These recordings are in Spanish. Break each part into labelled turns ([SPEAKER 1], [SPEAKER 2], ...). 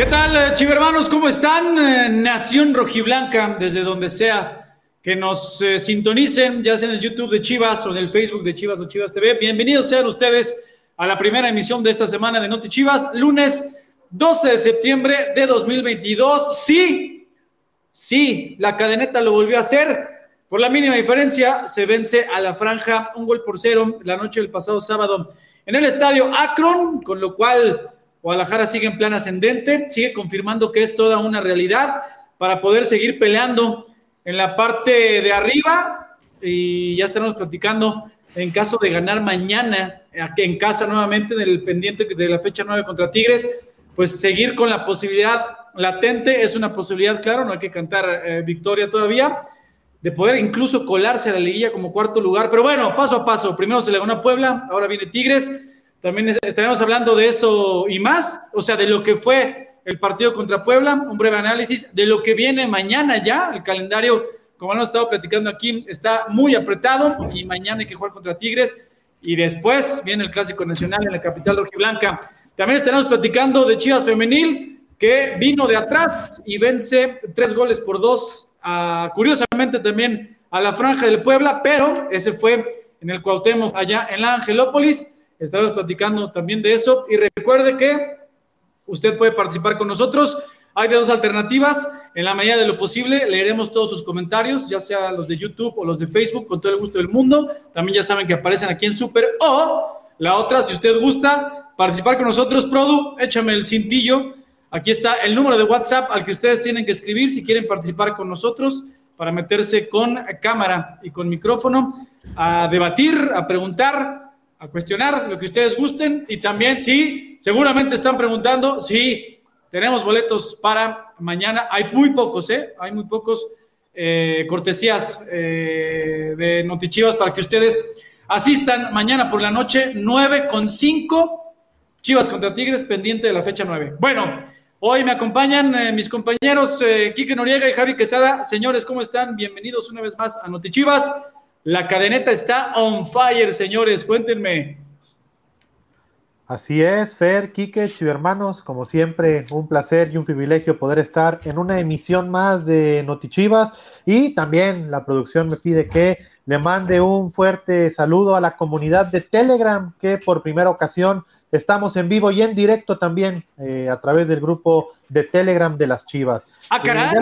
[SPEAKER 1] ¿Qué tal, eh, chivermanos? ¿Cómo están? Eh, Nación Rojiblanca, desde donde sea que nos eh, sintonicen, ya sea en el YouTube de Chivas o en el Facebook de Chivas o Chivas TV. Bienvenidos sean ustedes a la primera emisión de esta semana de Noti Chivas, lunes 12 de septiembre de 2022. Sí, sí, la cadeneta lo volvió a hacer. Por la mínima diferencia, se vence a la franja un gol por cero la noche del pasado sábado en el estadio Akron, con lo cual Guadalajara sigue en plan ascendente, sigue confirmando que es toda una realidad para poder seguir peleando en la parte de arriba. Y ya estaremos platicando en caso de ganar mañana en casa nuevamente en el pendiente de la fecha 9 contra Tigres, pues seguir con la posibilidad latente, es una posibilidad, claro, no hay que cantar eh, victoria todavía, de poder incluso colarse a la liguilla como cuarto lugar, pero bueno, paso a paso, primero se le ganó a Puebla, ahora viene Tigres, también estaremos hablando de eso y más, o sea, de lo que fue el partido contra Puebla, un breve análisis de lo que viene mañana ya. El calendario, como hemos estado platicando aquí, está muy apretado y mañana hay que jugar contra Tigres y después viene el Clásico Nacional en la capital rojiblanca. También estaremos platicando de Chivas Femenil, que vino de atrás y vence tres goles por dos, curiosamente también a la Franja del Puebla, pero ese fue en el Cuauhtémoc, allá en la Angelópolis estaremos platicando también de eso. Y recuerde que usted puede participar con nosotros. Hay dos alternativas. En la medida de lo posible, leeremos todos sus comentarios, ya sea los de YouTube o los de Facebook, con todo el gusto del mundo. También ya saben que aparecen aquí en Super. O la otra, si usted gusta participar con nosotros, Produ, échame el cintillo. Aquí está el número de WhatsApp al que ustedes tienen que escribir si quieren participar con nosotros para meterse con cámara y con micrófono a debatir, a preguntar a cuestionar lo que ustedes gusten y también, sí, seguramente están preguntando, sí, tenemos boletos para mañana, hay muy pocos, ¿eh? Hay muy pocos eh, cortesías eh, de Notichivas para que ustedes asistan mañana por la noche, 9 con 5, Chivas contra Tigres, pendiente de la fecha 9. Bueno, hoy me acompañan eh, mis compañeros Quique Noriega y Javi Quesada. Señores, ¿cómo están? Bienvenidos una vez más a Notichivas. La cadeneta está on fire, señores, cuéntenme.
[SPEAKER 2] Así es, Fer, Quique, hermanos, como siempre, un placer y un privilegio poder estar en una emisión más de Notichivas y también la producción me pide que le mande un fuerte saludo a la comunidad de Telegram que por primera ocasión estamos en vivo y en directo también eh, a través del grupo de Telegram de las Chivas.
[SPEAKER 1] Ah, caray.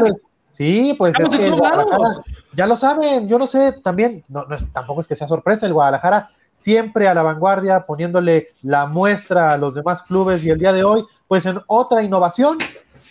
[SPEAKER 2] Sí, pues es que Guadalajara, ya lo saben, yo no sé, también, no, tampoco es que sea sorpresa, el Guadalajara siempre a la vanguardia, poniéndole la muestra a los demás clubes y el día de hoy, pues en otra innovación,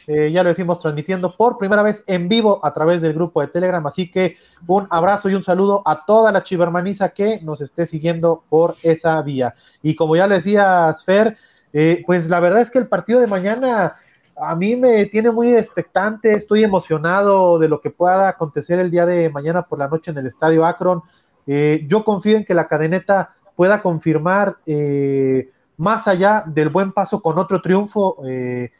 [SPEAKER 2] eh, ya lo decimos, transmitiendo por primera vez en vivo a través del grupo de Telegram, así que un abrazo y un saludo a toda la chivermaniza que nos esté siguiendo por esa vía. Y como ya le decía Sfer, eh, pues la verdad es que el partido de mañana a mí me tiene muy expectante, estoy emocionado de lo que pueda acontecer el día de mañana por la noche en el Estadio Akron. Eh, yo confío en que la cadeneta pueda confirmar, eh, más allá del buen paso con otro triunfo, eh,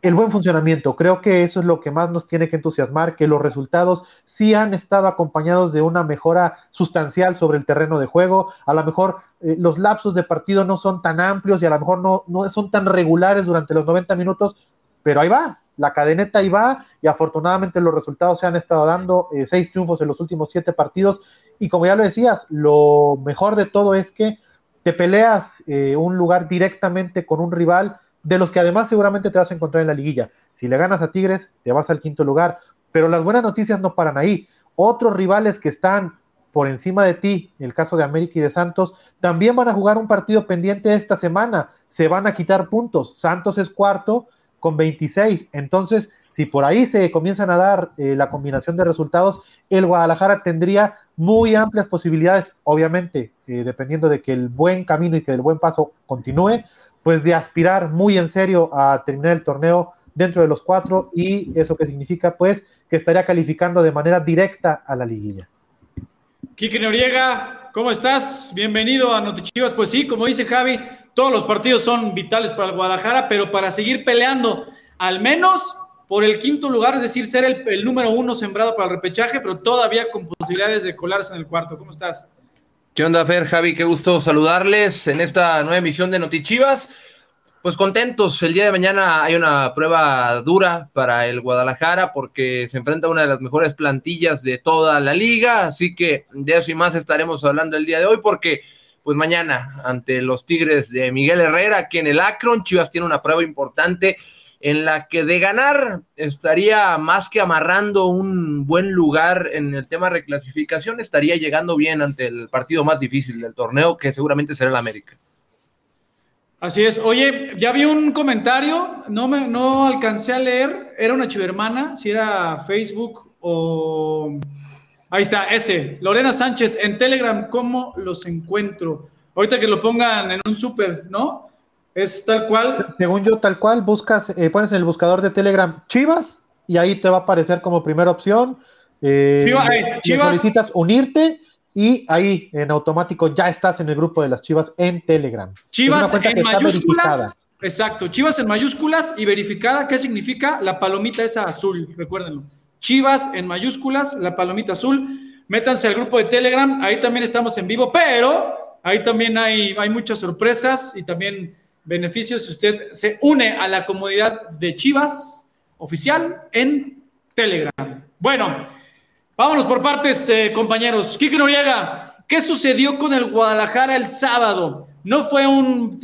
[SPEAKER 2] el buen funcionamiento. Creo que eso es lo que más nos tiene que entusiasmar, que los resultados sí han estado acompañados de una mejora sustancial sobre el terreno de juego. A lo mejor los lapsos de partido no son tan amplios y a lo mejor no, no son tan regulares durante los 90 minutos, pero ahí va, la cadeneta ahí va y afortunadamente los resultados se han estado dando, eh, seis triunfos en los últimos siete partidos y como ya lo decías, lo mejor de todo es que te peleas eh, un lugar directamente con un rival de los que además seguramente te vas a encontrar en la liguilla. Si le ganas a Tigres, te vas al quinto lugar, pero las buenas noticias no paran ahí. Otros rivales que están por encima de ti, el caso de América y de Santos, también van a jugar un partido pendiente esta semana, se van a quitar puntos. Santos es cuarto, con 26. Entonces, si por ahí se comienzan a dar eh, la combinación de resultados, el Guadalajara tendría muy amplias posibilidades, obviamente, eh, dependiendo de que el buen camino y que el buen paso continúe, pues de aspirar muy en serio a terminar el torneo dentro de los cuatro y eso que significa pues que estaría calificando de manera directa a la liguilla.
[SPEAKER 1] Kike Noriega, ¿cómo estás? Bienvenido a Notichivas. Pues sí, como dice Javi, todos los partidos son vitales para el Guadalajara, pero para seguir peleando, al menos por el quinto lugar, es decir, ser el, número uno sembrado para el repechaje, pero todavía con posibilidades de colarse en el cuarto. ¿Cómo estás?
[SPEAKER 3] ¿Qué onda, Fer, Javi? Qué gusto saludarles en esta nueva emisión de Notichivas. pues contentos. El día de mañana hay una prueba dura para el Guadalajara porque se enfrenta a una de las mejores plantillas de toda la liga, así que de eso y más estaremos hablando el día de hoy porque pues mañana ante los Tigres de Miguel Herrera aquí en el Akron, Chivas tiene una prueba importante en la que de ganar estaría más que amarrando un buen lugar en el tema reclasificación, estaría llegando bien ante el partido más difícil del torneo que seguramente será el América.
[SPEAKER 1] Así es. Oye, ya vi un comentario, no, me, no alcancé a leer, era una chivermana, si era Facebook o... Ahí está, ese. Lorena Sánchez, en Telegram, ¿cómo los encuentro? Ahorita que lo pongan en un súper, ¿no? Es tal cual.
[SPEAKER 2] Según yo, tal cual, buscas, eh, pones en el buscador de Telegram Chivas y ahí te va a aparecer como primera opción. Eh, eh Chivas. Necesitas unirte y ahí en automático ya estás en el grupo de las Chivas en Telegram.
[SPEAKER 1] Chivas en mayúsculas. Exacto, Chivas en mayúsculas y verificada. ¿Qué significa? La palomita esa azul, recuérdenlo. Chivas en mayúsculas, la palomita azul. Métanse al grupo de Telegram, ahí también estamos en vivo, pero ahí también hay, hay muchas sorpresas y también beneficios si usted se une a la comunidad de Chivas oficial en Telegram. Bueno, Vámonos por partes, eh, compañeros. Kike Noriega, ¿qué sucedió con el Guadalajara el sábado? No fue un,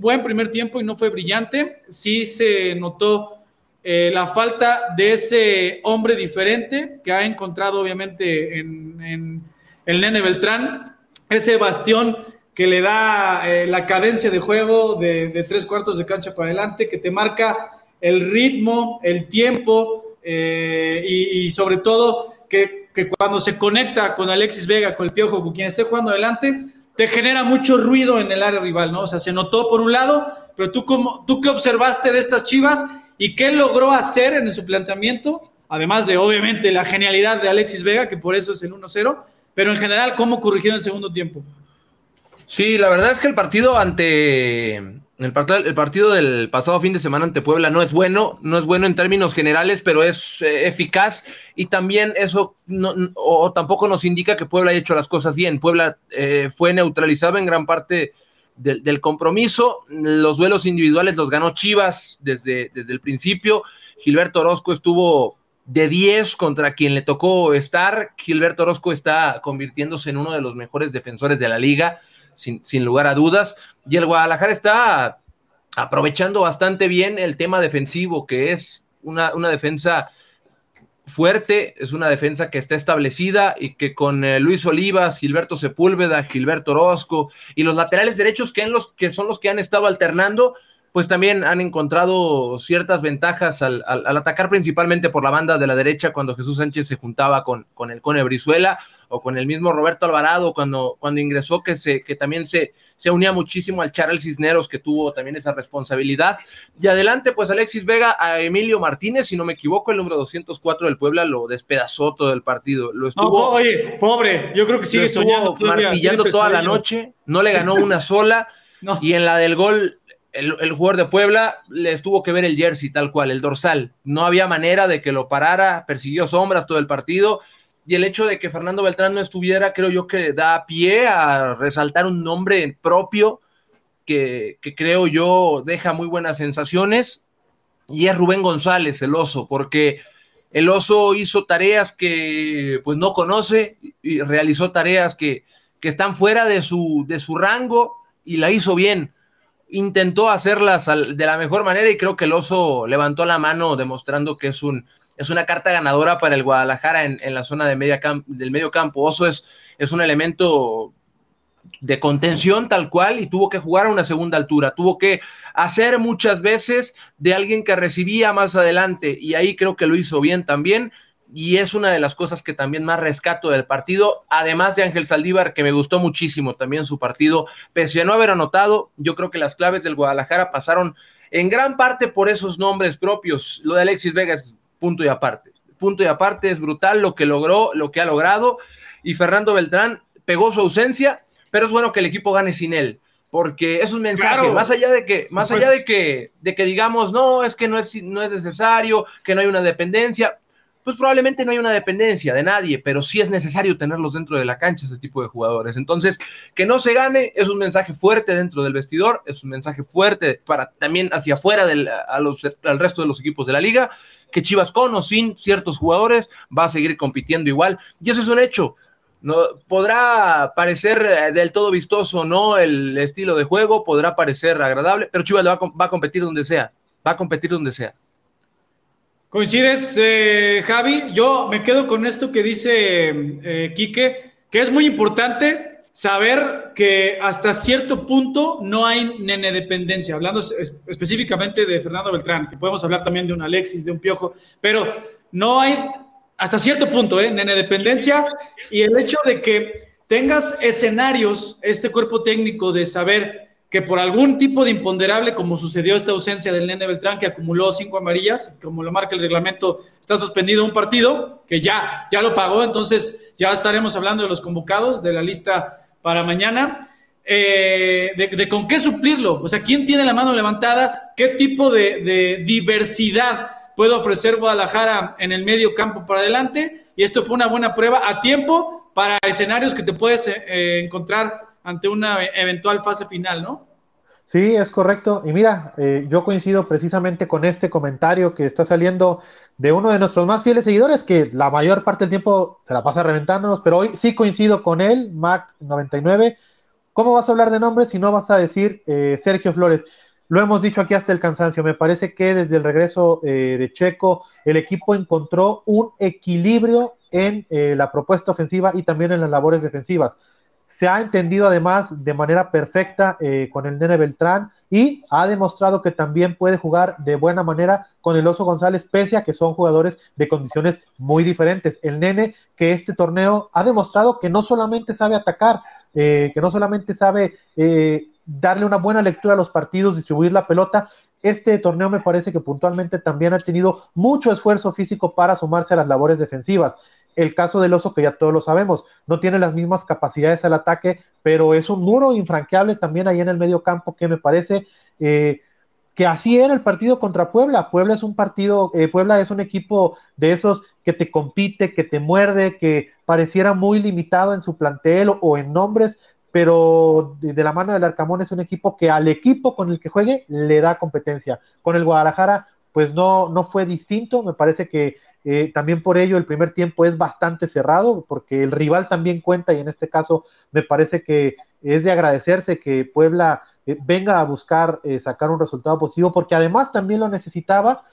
[SPEAKER 1] buen primer tiempo y no fue brillante. Sí se notó eh, la falta de ese hombre diferente que ha encontrado obviamente en, el Nene Beltrán, ese bastión que le da eh, la cadencia de juego de, tres cuartos de cancha para adelante, que te marca el ritmo, el tiempo y sobre todo que, cuando se conecta con Alexis Vega, con el Piojo, con quien esté jugando adelante, te genera mucho ruido en el área rival, ¿no? O sea, se notó por un lado, pero tú, cómo, tú qué observaste de estas chivas y qué logró hacer en su planteamiento, además de obviamente la genialidad de Alexis Vega, que por eso es el 1-0, pero en general, ¿cómo corrigieron el segundo tiempo?
[SPEAKER 3] Sí, la verdad es que el partido ante el partido, del pasado fin de semana ante Puebla no es bueno, no es bueno en términos generales, pero es eh, eficaz y también eso no, o tampoco nos indica que Puebla haya hecho las cosas bien. Puebla eh, fue neutralizado en gran parte del, compromiso, los duelos individuales los ganó Chivas desde, desde el principio. Gilberto Orozco estuvo de 10 contra quien le tocó estar. Gilberto Orozco está convirtiéndose en uno de los mejores defensores de la liga sin, lugar a dudas. Y el Guadalajara está aprovechando bastante bien el tema defensivo, que es una, una defensa fuerte, es una defensa que está establecida y que con eh, Luis Olivas, Gilberto Sepúlveda, Gilberto Orozco y los laterales derechos que, en los, que son los que han estado alternando, pues también han encontrado ciertas ventajas al, atacar principalmente por la banda de la derecha cuando Jesús Sánchez se juntaba con, con el Cone Brizuela o con el mismo Roberto Alvarado cuando, cuando ingresó, que, se, que también se, se unía muchísimo al Charles Cisneros, que tuvo también esa responsabilidad. Y adelante, pues Alexis Vega a Emilio Martínez, si no me equivoco, el número 204 del Puebla lo despedazó todo el partido. Lo estuvo,
[SPEAKER 1] oye, pobre, yo creo que sigue soñando.
[SPEAKER 3] Martillando toda la noche, no le ganó una sola. Y en la del gol el, jugador de Puebla les tuvo que ver el jersey tal cual, el dorsal. No había manera de que lo parara, persiguió sombras todo el partido. Y el hecho de que Fernando Beltrán no estuviera, creo yo que da pie a resaltar un nombre propio que, creo yo deja muy buenas sensaciones. Y es Rubén González, el oso, porque el oso hizo tareas que pues no conoce y realizó tareas que, que están fuera de su, de su rango y la hizo bien intentó hacerlas de la mejor manera y creo que el oso levantó la mano demostrando que es, un, es una carta ganadora para el Guadalajara en, la zona del medio campo. Oso es, es un elemento de contención tal cual y tuvo que jugar a una segunda altura, tuvo que hacer muchas veces de alguien que recibía más adelante y ahí creo que lo hizo bien también y es una de las cosas que también más rescato del partido, además de Ángel Saldívar, que me gustó muchísimo también su partido, pese a no haber anotado, yo creo que las claves del Guadalajara pasaron en gran parte por esos nombres propios. Lo de Alexis Vega es punto y aparte, punto y aparte, es brutal lo que logró, lo que ha logrado, y Fernando Beltrán pegó su ausencia, pero es bueno que el equipo gane sin él porque es un mensaje, más allá de que, más allá de que, de que digamos, no, es que no es, no es necesario, que no hay una dependencia, pues probablemente no hay una dependencia de nadie, pero sí es necesario tenerlos dentro de la cancha, ese tipo de jugadores. Entonces, que no se gane es un mensaje fuerte dentro del vestidor, es un mensaje fuerte para también hacia afuera los, al resto de los equipos de la liga, que Chivas con o sin ciertos jugadores va a seguir compitiendo igual, y eso es un hecho. No, podrá parecer eh, del todo vistoso no el estilo de juego, podrá parecer agradable, pero Chivas va, va a competir donde sea, va a competir donde sea.
[SPEAKER 1] ¿Coincides, eh, Javi? Yo me quedo con esto que dice eh, Quique, que es muy importante saber que hasta cierto punto no hay nene dependencia, hablando específicamente de Fernando Beltrán, que podemos hablar también de un Alexis, de un Piojo, pero no hay hasta cierto punto, ¿eh? Nene dependencia y el hecho de que tengas escenarios, este cuerpo técnico de saber que por algún tipo de imponderable, como sucedió esta ausencia del Nene Beltrán, que acumuló cinco amarillas, como lo marca el reglamento, está suspendido un partido, que ya, ya lo pagó, entonces ya estaremos hablando de los convocados, de la lista para mañana, eh, de, con qué suplirlo, o sea, quién tiene la mano levantada, qué tipo de, diversidad puede ofrecer Guadalajara en el medio campo para adelante, y esto fue una buena prueba a tiempo para escenarios que te puedes eh, encontrar ante una eventual fase final, ¿no?
[SPEAKER 2] Sí, es correcto. Y mira, eh, yo coincido precisamente con este comentario que está saliendo de uno de nuestros más fieles seguidores, que la mayor parte del tiempo se la pasa reventándonos, pero hoy sí coincido con él, Mac99. ¿Cómo vas a hablar de nombres si no vas a decir eh, Sergio Flores? Lo hemos dicho aquí hasta el cansancio. Me parece que desde el regreso eh, de Checo, el equipo encontró un equilibrio en la propuesta ofensiva y también en las labores defensivas se ha entendido además de manera perfecta eh, con el Nene Beltrán y ha demostrado que también puede jugar de buena manera con el Oso González, pese a que son jugadores de condiciones muy diferentes. El Nene que este torneo ha demostrado que no solamente sabe atacar, eh, que no solamente sabe eh, darle una buena lectura a los partidos, distribuir la pelota, este torneo me parece que puntualmente también ha tenido mucho esfuerzo físico para sumarse a las labores defensivas. El caso del oso, que ya todos lo sabemos, no tiene las mismas capacidades al ataque, pero es un muro infranqueable también ahí en el medio campo que me parece eh, que así era el partido contra Puebla. Puebla es un partido, eh, Puebla es un equipo de esos que te compite, que te muerde, que pareciera muy limitado en su plantel o, en nombres, pero de, la mano del Arcamón es un equipo que al equipo con el que juegue le da competencia. Con el Guadalajara, pues no, no fue distinto. Me parece que eh, también por ello el primer tiempo es bastante cerrado, porque el rival también cuenta y en este caso me parece que es de agradecerse que Puebla eh, venga a buscar eh, sacar un resultado positivo, porque además también lo necesitaba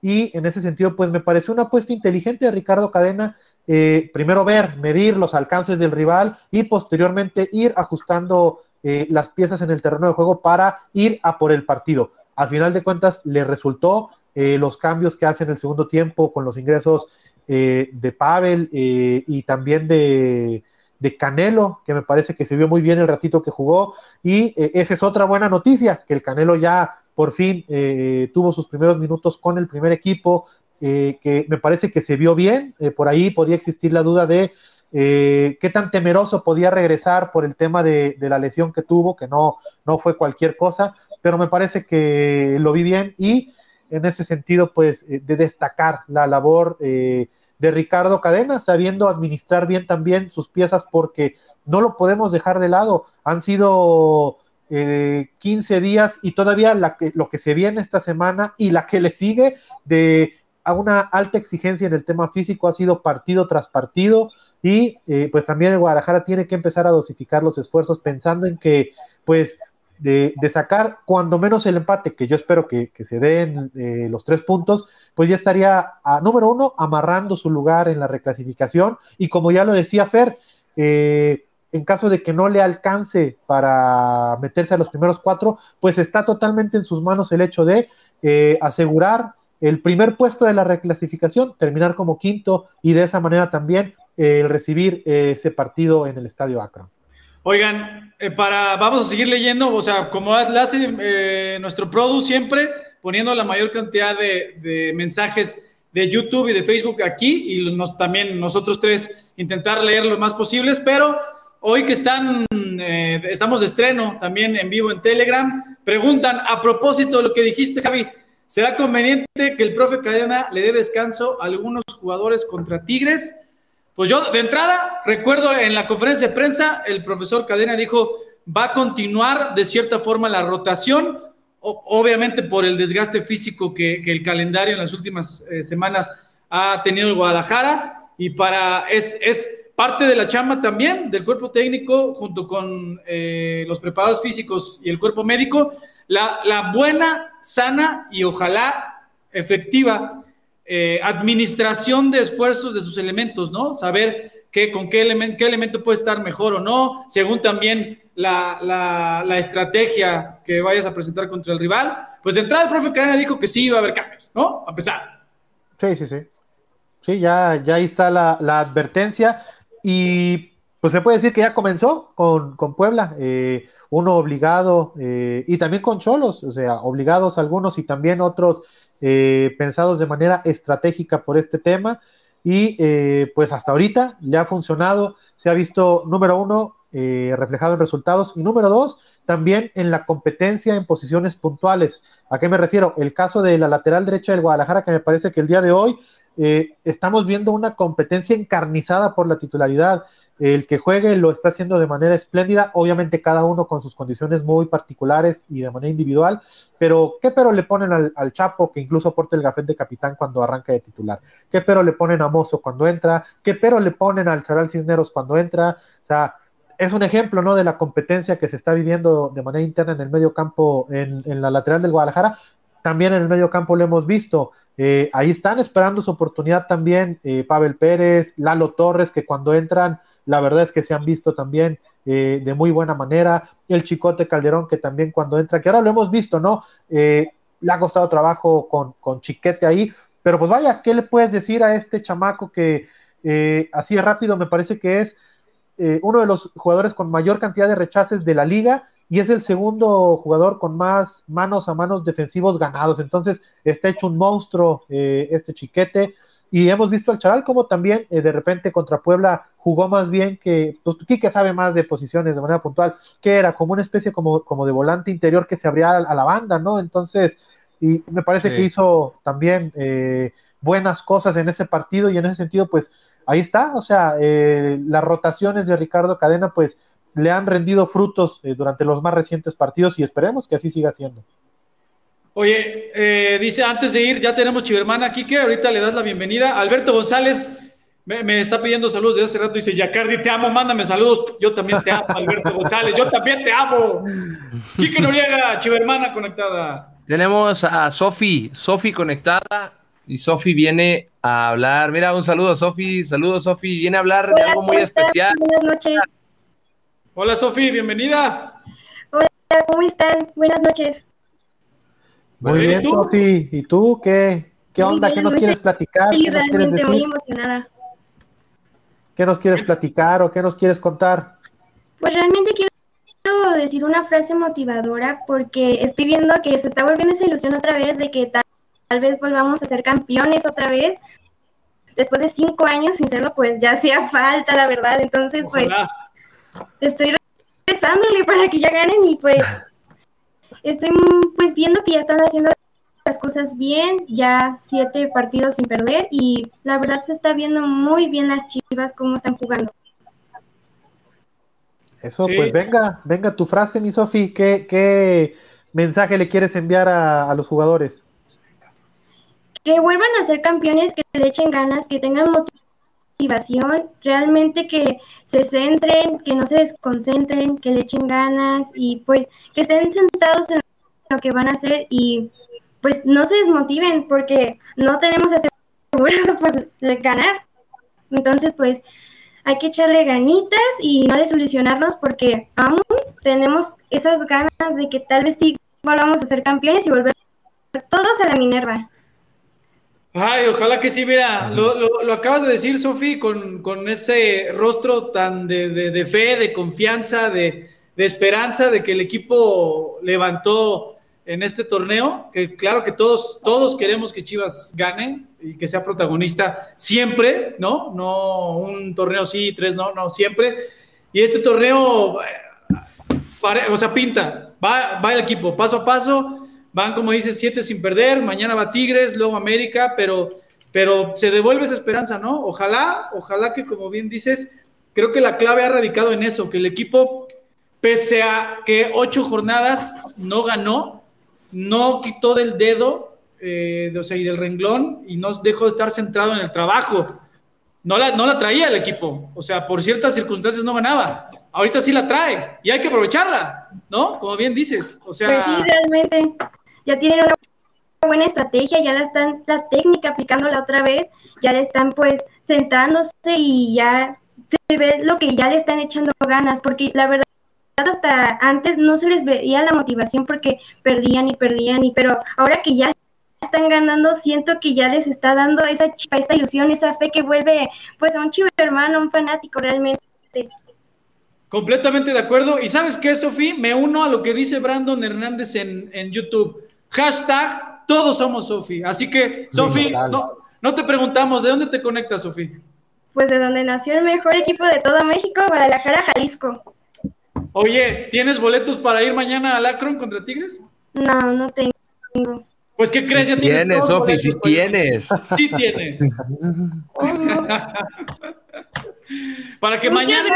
[SPEAKER 2] y en ese sentido pues me parece una apuesta inteligente de Ricardo Cadena. primero ver, medir los alcances del rival y posteriormente ir ajustando las piezas en el terreno de juego para ir a por el partido. Al final de cuentas le resultó, eh, los cambios que hace en el segundo tiempo con los ingresos eh, de Pavel eh, y también de, Canelo, que me parece que se vio muy bien el ratito que jugó. Y esa es otra buena noticia, que el Canelo ya por fin tuvo sus primeros minutos con el primer equipo, que me parece que se vio bien. por ahí podía existir la duda de qué tan temeroso podía regresar por el tema de, la lesión que tuvo, que no, no fue cualquier cosa, pero me parece que lo vi bien y en ese sentido, pues, eh, de destacar la labor eh, de Ricardo Cadena, sabiendo administrar bien también sus piezas, porque no lo podemos dejar de lado. Han sido 15 eh, días y todavía lo que se viene esta semana y la que le sigue de a una alta exigencia en el tema físico ha sido partido tras partido y pues también el Guadalajara tiene que empezar a dosificar los esfuerzos pensando en que pues de, sacar cuando menos el empate, que yo espero que, se den eh, los tres puntos, pues ya estaría, a, número uno, amarrando su lugar en la reclasificación. Y como ya lo decía Fer, eh, en caso de que no le alcance para meterse a los primeros cuatro, pues está totalmente en sus manos el hecho de eh, asegurar el primer puesto de la reclasificación, terminar como quinto y de esa manera también recibir ese partido en el Estadio Akron.
[SPEAKER 1] Oigan, eh, para, vamos a seguir leyendo, o sea, como hace eh, nuestro Produ siempre, poniendo la mayor cantidad de, mensajes de YouTube y de Facebook aquí, y nos, también nosotros tres intentar leer lo más posibles, pero hoy que están, eh, estamos de estreno también en vivo en Telegram, preguntan a propósito de lo que dijiste, Javi, ¿Será conveniente que el profe Cadena le dé descanso a algunos jugadores contra Tigres? Pues yo, de entrada, recuerdo en la conferencia de prensa, el profesor Cadena dijo, va a continuar de cierta forma la rotación, obviamente por el desgaste físico que, el calendario en las últimas eh, semanas ha tenido el Guadalajara, y para, es, es parte de la chamba también del cuerpo técnico, junto con eh, los preparados físicos y el cuerpo médico, la, la buena, sana y ojalá efectiva eh, administración de esfuerzos de sus elementos, ¿no? Saber qué, con qué, elemento, qué elemento puede estar mejor o no, según también la, estrategia que vayas a presentar contra el rival. Pues de entrada el profe Cadena dijo que sí iba a haber cambios, ¿no? A pesar.
[SPEAKER 2] Sí, sí, sí. Sí, ya, ya ahí está la, advertencia y pues se puede decir que ya comenzó con, Puebla, eh, uno obligado eh, y también con Cholos, o sea, obligados algunos y también otros eh, pensados de manera estratégica por este tema y eh, pues hasta ahorita le ha funcionado, se ha visto número uno eh, reflejado en resultados y número dos también en la competencia en posiciones puntuales. ¿A qué me refiero? El caso de la lateral derecha del Guadalajara que me parece que el día de hoy estamos viendo una competencia encarnizada por la titularidad el que juegue lo está haciendo de manera espléndida, obviamente cada uno con sus condiciones muy particulares y de manera individual, pero ¿qué pero le ponen al, Chapo que incluso porta el gafete de capitán cuando arranca de titular? ¿Qué pero le ponen a Mozo cuando entra? ¿Qué pero le ponen al Charal Cisneros cuando entra? O sea, es un ejemplo, ¿no? De la competencia que se está viviendo de manera interna en el medio campo, en, la lateral del Guadalajara. También en el medio campo lo hemos visto. Eh, ahí están esperando su oportunidad también eh, Pavel Pérez, Lalo Torres, que cuando entran la verdad es que se han visto también eh, de muy buena manera. El Chicote Calderón, que también cuando entra, que ahora lo hemos visto, ¿no? Eh, le ha costado trabajo con, con, Chiquete ahí, pero pues vaya, ¿qué le puedes decir a este chamaco que eh, así rápido me parece que es uno de los jugadores con mayor cantidad de rechaces de la liga? y es el segundo jugador con más manos a manos defensivos ganados. Entonces está hecho un monstruo este chiquete. Y hemos visto al Charal como también eh, de repente contra Puebla jugó más bien que, pues Quique sabe más de posiciones de manera puntual, que era como una especie como, como de volante interior que se abría a, la banda, ¿no? Entonces, y me parece que hizo también eh, buenas cosas en ese partido y en ese sentido, pues ahí está, o sea, eh, las rotaciones de Ricardo Cadena, pues le han rendido frutos durante los más recientes partidos y esperemos que así siga siendo.
[SPEAKER 1] Oye, eh, dice antes de ir, ya tenemos Chivermana aquí, que ahorita le das la bienvenida. Alberto González me, está pidiendo saludos desde hace rato. Dice, Yacardi, te amo, mándame saludos. Yo también te amo, Alberto González. Yo también te amo. Quique Noriega, Chivermana conectada.
[SPEAKER 3] Tenemos a Sofi, Sofi conectada. Y Sofi viene a hablar. Mira, un saludo a Sofi. Saludos, Sofi. Viene a hablar de algo muy especial.
[SPEAKER 4] Buenas noches.
[SPEAKER 1] Hola, Sofi, bienvenida.
[SPEAKER 4] Hola, ¿cómo están? Buenas noches.
[SPEAKER 2] Muy bien, Sofi. ¿Y tú qué? ¿Qué onda? ¿Qué nos quieres platicar? ¿Qué nos quieres decir?
[SPEAKER 4] Muy emocionada.
[SPEAKER 2] ¿Qué nos quieres platicar o qué nos quieres contar?
[SPEAKER 4] Pues realmente quiero decir una frase motivadora porque estoy viendo que se está volviendo esa ilusión otra vez de que tal, vez volvamos a ser campeones otra vez. Después de cinco años sin serlo, pues ya hacía falta, la verdad. Entonces, pues estoy rezándole para que ya ganen y pues estoy pues viendo que ya están haciendo las cosas bien, ya siete partidos sin perder y la verdad se está viendo muy bien las Chivas cómo están jugando.
[SPEAKER 2] Eso, pues venga, venga tu frase, mi Sofi, ¿Qué, ¿qué, mensaje le quieres enviar a, a, los jugadores?
[SPEAKER 4] Que vuelvan a ser campeones, que le echen ganas, que tengan motivación, realmente que se centren, que no se desconcentren, que le echen ganas y pues que estén sentados en lo que van a hacer y pues no se desmotiven porque no tenemos asegurado pues ganar. Entonces pues hay que echarle ganitas y no desilusionarnos porque aún tenemos esas ganas de que tal vez sí volvamos a ser campeones y volver todos a la Minerva.
[SPEAKER 1] Ay, ojalá que sí, mira, lo, acabas de decir, Sofi, con, ese rostro tan de, fe, de confianza, de, esperanza, de que el equipo levantó en este torneo, que claro que todos, todos queremos que Chivas gane y que sea protagonista siempre, ¿no? No un torneo sí, tres no, no, siempre. Y este torneo, o sea, pinta, va, va el equipo paso a paso van como dices, siete sin perder, mañana va Tigres, luego América, pero, pero se devuelve esa esperanza, ¿no? Ojalá, ojalá que como bien dices, creo que la clave ha radicado en eso, que el equipo, pese a que ocho jornadas no ganó, no quitó del dedo, eh, o sea, y del renglón, y no dejó de estar centrado en el trabajo. No la, no la traía el equipo, o sea, por ciertas circunstancias no ganaba ahorita sí la trae y hay que aprovecharla, ¿no? Como bien dices, o sea...
[SPEAKER 4] Pues sí, realmente, ya tienen una buena estrategia, ya la están, la técnica aplicándola otra vez, ya le están pues centrándose y ya se ve lo que ya le están echando ganas, porque la verdad hasta antes no se les veía la motivación porque perdían y perdían, y pero ahora que ya están ganando, siento que ya les está dando esa chispa, esta ilusión, esa fe que vuelve pues a un chivo hermano, un fanático realmente.
[SPEAKER 1] Completamente de acuerdo. ¿Y sabes qué, Sofi? Me uno a lo que dice Brandon Hernández en, YouTube. Hashtag todos somos Sofi. Así que, Sofi, no, no te preguntamos, ¿de dónde te conectas, Sofi?
[SPEAKER 4] Pues de donde nació el mejor equipo de todo México, Guadalajara, Jalisco.
[SPEAKER 1] Oye, ¿tienes boletos para ir mañana al Akron contra Tigres?
[SPEAKER 4] No, no tengo.
[SPEAKER 1] Pues, ¿qué crees? Ya
[SPEAKER 3] tienes, Sofi, sí tienes.
[SPEAKER 1] Sí tienes. para que mañana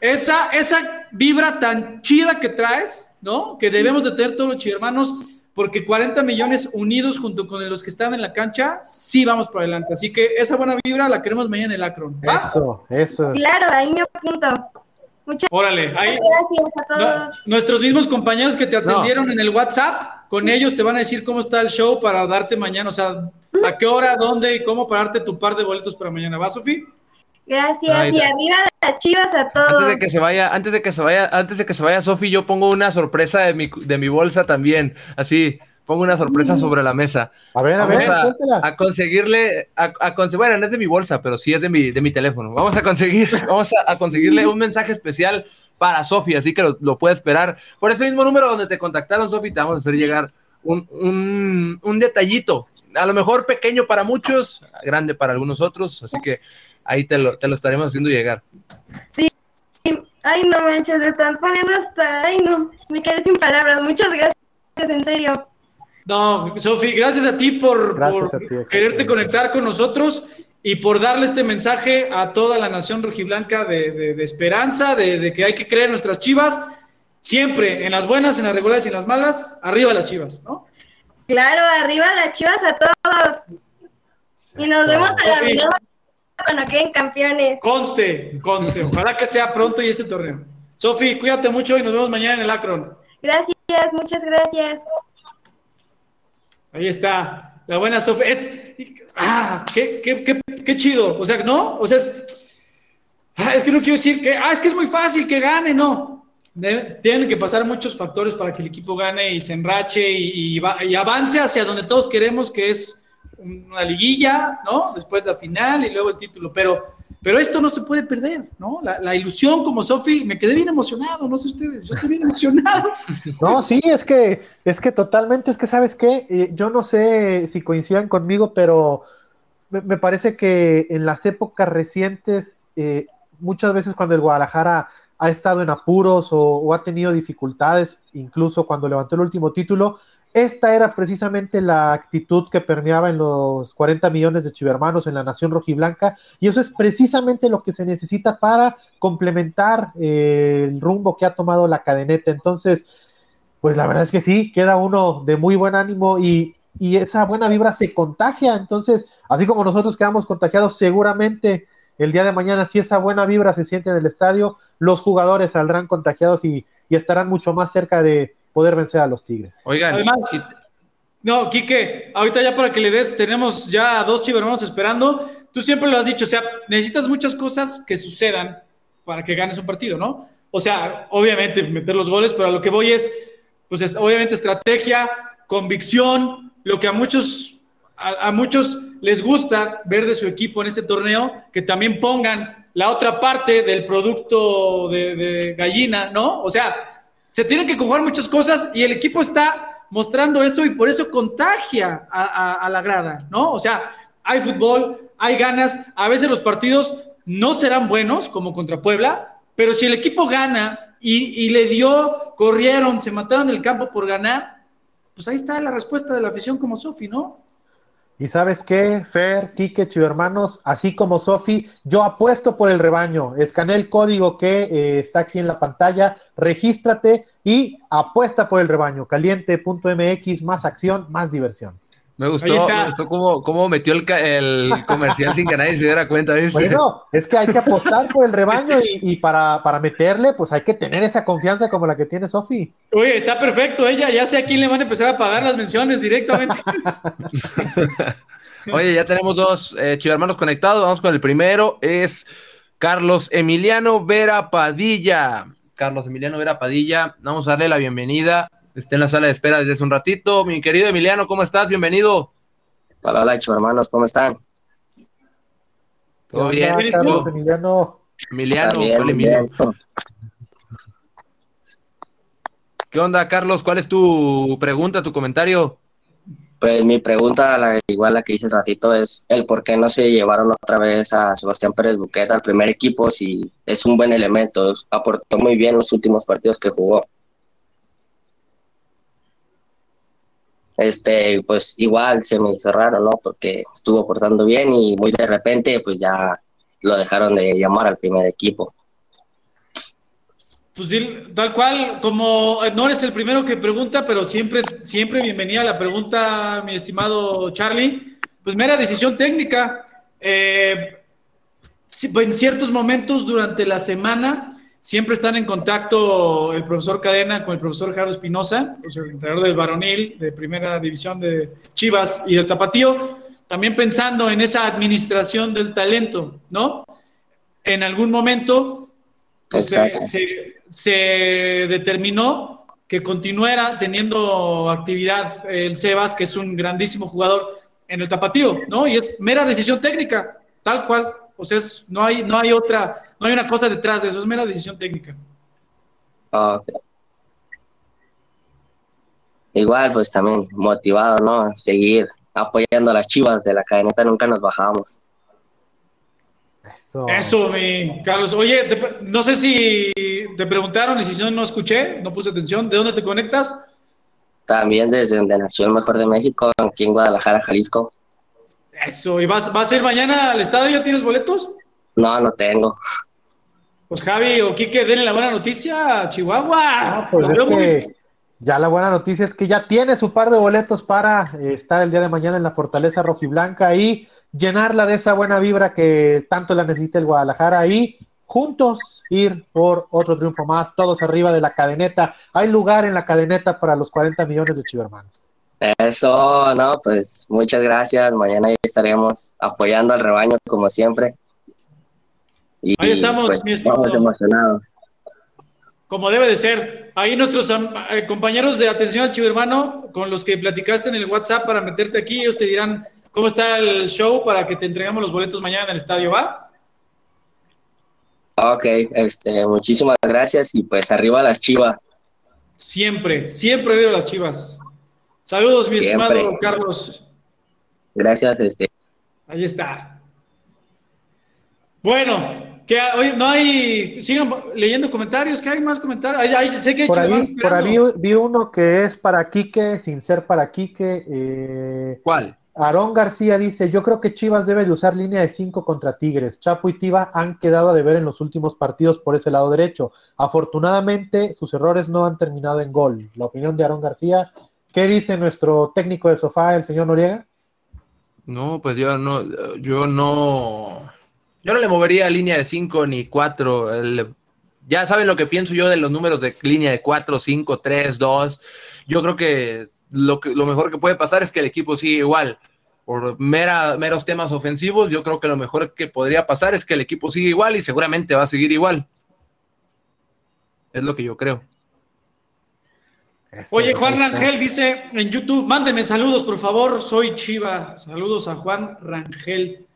[SPEAKER 1] esa, esa vibra tan chida que traes, ¿no? Que debemos de tener todos los hermanos, porque 40 millones unidos junto con los que están en la cancha, sí vamos por adelante. Así que esa buena vibra la queremos mañana en el Akron.
[SPEAKER 2] Eso, eso.
[SPEAKER 4] Claro, ahí me apunto.
[SPEAKER 1] Muchas Órale, ahí,
[SPEAKER 4] gracias a todos.
[SPEAKER 1] nuestros mismos compañeros que te atendieron en el WhatsApp, con ellos te van a decir cómo está el show para darte mañana, o sea, a qué hora, dónde y cómo pararte tu par de boletos para mañana. ¿Va, Sofía?
[SPEAKER 4] Gracias y arriba las chivas a todos.
[SPEAKER 3] Antes de que se vaya, antes de que se vaya, antes de que se vaya Sofi, yo pongo una sorpresa de mi, de mi bolsa también. Así, pongo una sorpresa mm. sobre la mesa.
[SPEAKER 2] A ver, a ver,
[SPEAKER 3] a, a conseguirle, a, a bueno, no es de mi bolsa, pero sí es de mi, de mi teléfono. Vamos a conseguir, vamos a, conseguirle un mensaje especial para Sofi, así que lo, lo puede esperar. Por ese mismo número donde te contactaron, Sofi, te vamos a hacer llegar un, un, un detallito. A lo mejor pequeño para muchos, grande para algunos otros, así que ahí te lo, te lo estaremos haciendo llegar.
[SPEAKER 4] Sí. Ay, no manches, me están poniendo hasta. Ay, no. Me quedé sin palabras. Muchas gracias, en serio.
[SPEAKER 1] No, Sofi, gracias a ti por, quererte conectar con nosotros y por darle este mensaje a toda la nación rojiblanca de, de, esperanza, de, de, que hay que creer en nuestras chivas, siempre, en las buenas, en las regulares y en las malas, arriba las chivas, ¿no?
[SPEAKER 4] Claro, arriba las chivas a todos. Y nos vemos a la cuando queden campeones.
[SPEAKER 1] Conste, conste. Ojalá que sea pronto y este torneo. Sofi, cuídate mucho y nos vemos mañana en el Akron.
[SPEAKER 4] Gracias, muchas gracias.
[SPEAKER 1] Ahí está. La buena Sofi. Es, ah, qué, qué, qué, qué, chido. O sea, ¿no? O sea, es, ah, es que no quiero decir que, ah, es que es muy fácil que gane, no. Tienen que pasar muchos factores para que el equipo gane y se enrache y, y avance hacia donde todos queremos, que es una liguilla, ¿no? Después la final y luego el título, pero, pero esto no se puede perder, ¿no? La, ilusión como Sofi, me quedé bien emocionado, no sé ustedes, yo estoy bien emocionado.
[SPEAKER 2] No, sí, es que, es que totalmente, es que sabes qué, eh, yo no sé si coincidan conmigo, pero me, parece que en las épocas recientes, eh, muchas veces cuando el Guadalajara ha estado en apuros o, o ha tenido dificultades, incluso cuando levantó el último título, esta era precisamente la actitud que permeaba en los 40 millones de chivermanos en la nación rojiblanca y eso es precisamente lo que se necesita para complementar eh, el rumbo que ha tomado la cadeneta. Entonces, pues la verdad es que sí, queda uno de muy buen ánimo y, y esa buena vibra se contagia. Entonces, así como nosotros quedamos contagiados, seguramente el día de mañana, si esa buena vibra se siente en el estadio, los jugadores saldrán contagiados y, y estarán mucho más cerca de poder vencer a los Tigres.
[SPEAKER 1] Oigan, Además, no, Quique, ahorita ya para que le des, tenemos ya a dos chivermanos esperando. Tú siempre lo has dicho, o sea, necesitas muchas cosas que sucedan para que ganes un partido, ¿no? O sea, obviamente meter los goles, pero a lo que voy es, pues es, obviamente estrategia, convicción, lo que a muchos, a, muchos les gusta ver de su equipo en este torneo, que también pongan la otra parte del producto de, de gallina, ¿no? O sea, se tienen que conjugar muchas cosas y el equipo está mostrando eso y por eso contagia a, la grada, ¿no? O sea, hay fútbol, hay ganas, a veces los partidos no serán buenos como contra Puebla, pero si el equipo gana y, le dio, corrieron, se mataron el campo por ganar, pues ahí está la respuesta de la afición como Sofi, ¿no?
[SPEAKER 2] Y sabes qué, Fer, Quique, hermanos, así como Sofi, yo apuesto por el rebaño. Escané el código que eh, está aquí en la pantalla, regístrate y apuesta por el rebaño. Caliente.mx, más acción, más diversión.
[SPEAKER 3] Me gustó, me gustó cómo, cómo metió el, el comercial sin que nadie se diera cuenta.
[SPEAKER 2] Bueno, es que hay que apostar por el rebaño y, para, para, meterle, pues hay que tener esa confianza como la que tiene Sofi.
[SPEAKER 1] Oye, está perfecto, ella ya sé a quién le van a empezar a pagar las menciones directamente.
[SPEAKER 3] Oye, ya tenemos dos eh, hermanos conectados. Vamos con el primero, es Carlos Emiliano Vera Padilla. Carlos Emiliano Vera Padilla, vamos a darle la bienvenida Está en la sala de espera desde hace un ratito. Mi querido Emiliano, ¿cómo estás? Bienvenido.
[SPEAKER 5] Hola, hola, hermanos, ¿cómo están?
[SPEAKER 3] Todo bien,
[SPEAKER 2] Carlos Emiliano.
[SPEAKER 3] Emiliano, Emiliano. ¿Qué onda, Carlos? ¿Cuál es tu pregunta, tu comentario?
[SPEAKER 5] Pues mi pregunta, igual la que hice hace ratito, es el por qué no se llevaron otra vez a Sebastián Pérez Buqueta al primer equipo si es un buen elemento, aportó muy bien los últimos partidos que jugó. Este, pues igual se me hizo raro, ¿no? Porque estuvo portando bien y muy de repente, pues ya lo dejaron de llamar al primer equipo.
[SPEAKER 1] Pues tal cual, como no eres el primero que pregunta, pero siempre, siempre bienvenida la pregunta, mi estimado Charlie. Pues mera decisión técnica. Eh, en ciertos momentos durante la semana Siempre están en contacto el profesor Cadena con el profesor Gerardo Espinosa, el entrenador del varonil de primera división de Chivas y del Tapatío, también pensando en esa administración del talento, ¿no? En algún momento pues, se, determinó que continuara teniendo actividad el Sebas, que es un grandísimo jugador en el Tapatío, ¿no? Y es mera decisión técnica, tal cual. O sea, no, hay, no hay otra no hay una cosa detrás de eso, es mera decisión técnica.
[SPEAKER 5] Ah, Igual, pues también motivado, ¿no? Seguir apoyando a las chivas de la cadeneta, nunca nos bajamos.
[SPEAKER 1] Eso. Eso, mi Carlos. Oye, no sé si te preguntaron y si no, no escuché, no puse atención. ¿De dónde te conectas?
[SPEAKER 5] También desde donde nació el mejor de México, aquí en Guadalajara, Jalisco.
[SPEAKER 1] Eso, ¿y vas, vas a ir mañana al estadio? ¿Ya tienes boletos?
[SPEAKER 5] No, no tengo.
[SPEAKER 1] Pues Javi o Quique, denle la buena noticia a Chihuahua.
[SPEAKER 2] pues es que ya la buena noticia es que ya tiene su par de boletos para eh, estar el día de mañana en la Fortaleza Rojiblanca y llenarla de esa buena vibra que tanto la necesita el Guadalajara y juntos ir por otro triunfo más, todos arriba de la cadeneta. Hay lugar en la cadeneta para los 40 millones de chivermanos.
[SPEAKER 5] Eso, no, pues muchas gracias. Mañana estaremos apoyando al rebaño como siempre.
[SPEAKER 1] Ahí estamos,
[SPEAKER 5] pues,
[SPEAKER 1] mi estimado.
[SPEAKER 5] Estamos emocionados.
[SPEAKER 1] Como debe de ser. Ahí nuestros eh, compañeros de atención al chivermano, con los que platicaste en el WhatsApp para meterte aquí, ellos te dirán cómo está el show para que te entregamos los boletos mañana en el estadio, ¿va?
[SPEAKER 5] Ok, este, muchísimas gracias y pues arriba las chivas.
[SPEAKER 1] Siempre, siempre arriba las chivas. Saludos, mi estimado Carlos.
[SPEAKER 5] Gracias, este.
[SPEAKER 1] Ahí está. Bueno, que hoy no hay, sigan leyendo comentarios, que hay más comentarios. sé que
[SPEAKER 2] por ahí, por ahí vi uno que es para Quique, sin ser para Quique. Eh,
[SPEAKER 3] ¿Cuál?
[SPEAKER 2] Aarón García dice, yo creo que Chivas debe de usar línea de 5 contra Tigres. Chapo y Tiva han quedado a deber en los últimos partidos por ese lado derecho. Afortunadamente, sus errores no han terminado en gol. La opinión de Aarón García. ¿Qué dice nuestro técnico de sofá, el señor Noriega?
[SPEAKER 3] No, pues yo no, yo no, yo no le movería línea de 5 ni 4. Ya saben lo que pienso yo de los números de línea de 4, 5, 3, 2. Yo creo que lo, que, lo mejor que puede pasar es que el equipo siga igual. Por mera, meros temas ofensivos, yo creo que lo mejor que podría pasar es que el equipo siga igual y seguramente va a seguir igual. Es lo que yo creo.
[SPEAKER 1] Oye, Juan Rangel dice en YouTube, mándenme saludos, por favor, soy Chiva. Saludos a Juan Rangel.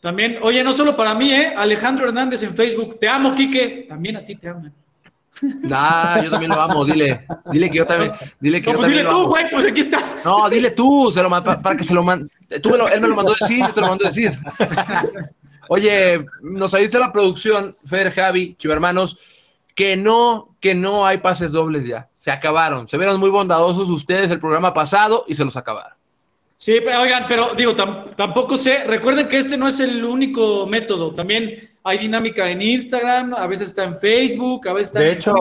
[SPEAKER 1] También, oye, no solo para mí, ¿eh? Alejandro Hernández en Facebook. Te amo, Quique. También a ti te amo.
[SPEAKER 3] Nah, yo también lo amo, dile. Dile que yo también. Dile que yo pues
[SPEAKER 1] dile tú, güey, pues aquí estás.
[SPEAKER 3] No, dile tú, se lo, para, para que se lo mande. Tú él me lo mandó decir, yo te lo mando decir. Oye, nos dice la producción, Fer, Javi, Chivermanos, que no, que no hay pases dobles ya. se acabaron. Se vieron muy bondadosos ustedes el programa pasado y se los acabaron.
[SPEAKER 1] Sí, pero, oigan, pero digo, tampoco sé, recuerden que este no es el único método, también hay dinámica en Instagram, a veces está en Facebook, a veces está
[SPEAKER 2] de hecho,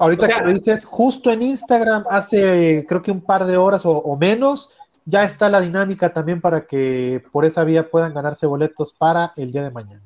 [SPEAKER 2] ahorita que lo dices, justo en Instagram hace creo que un par de horas o, menos, ya está la dinámica también para que por esa vía puedan ganarse boletos para el día de mañana.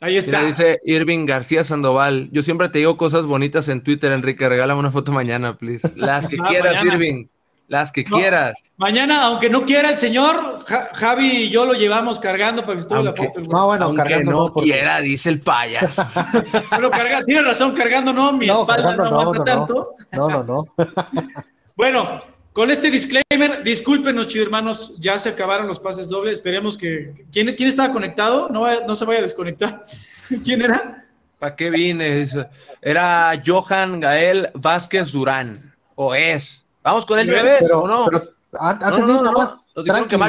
[SPEAKER 3] Ahí está. dice Irving García Sandoval. Yo siempre te digo cosas bonitas en Twitter, Enrique. Regálame una foto mañana, please. Las que ah, quieras, Irving. Las que quieras.
[SPEAKER 1] Mañana, aunque no quiera el señor, Javi y yo lo llevamos cargando para que estuve la foto.
[SPEAKER 3] No, bueno, aunque cargando no, quiera, dice el payaso.
[SPEAKER 1] bueno, carga, tiene razón, cargando no, mi espalda no, aguanta tanto.
[SPEAKER 2] No, no, no.
[SPEAKER 1] bueno, con este disclaimer, discúlpenos, chicos hermanos, ya se acabaron los pases dobles. Esperemos que. ¿Quién, quién estaba conectado? No, no se vaya a desconectar. ¿Quién era?
[SPEAKER 3] ¿Para qué vine? Era Johan Gael Vázquez Durán, o es. Vamos con el 9, ¿o no? Pero
[SPEAKER 2] antes de ir nomás,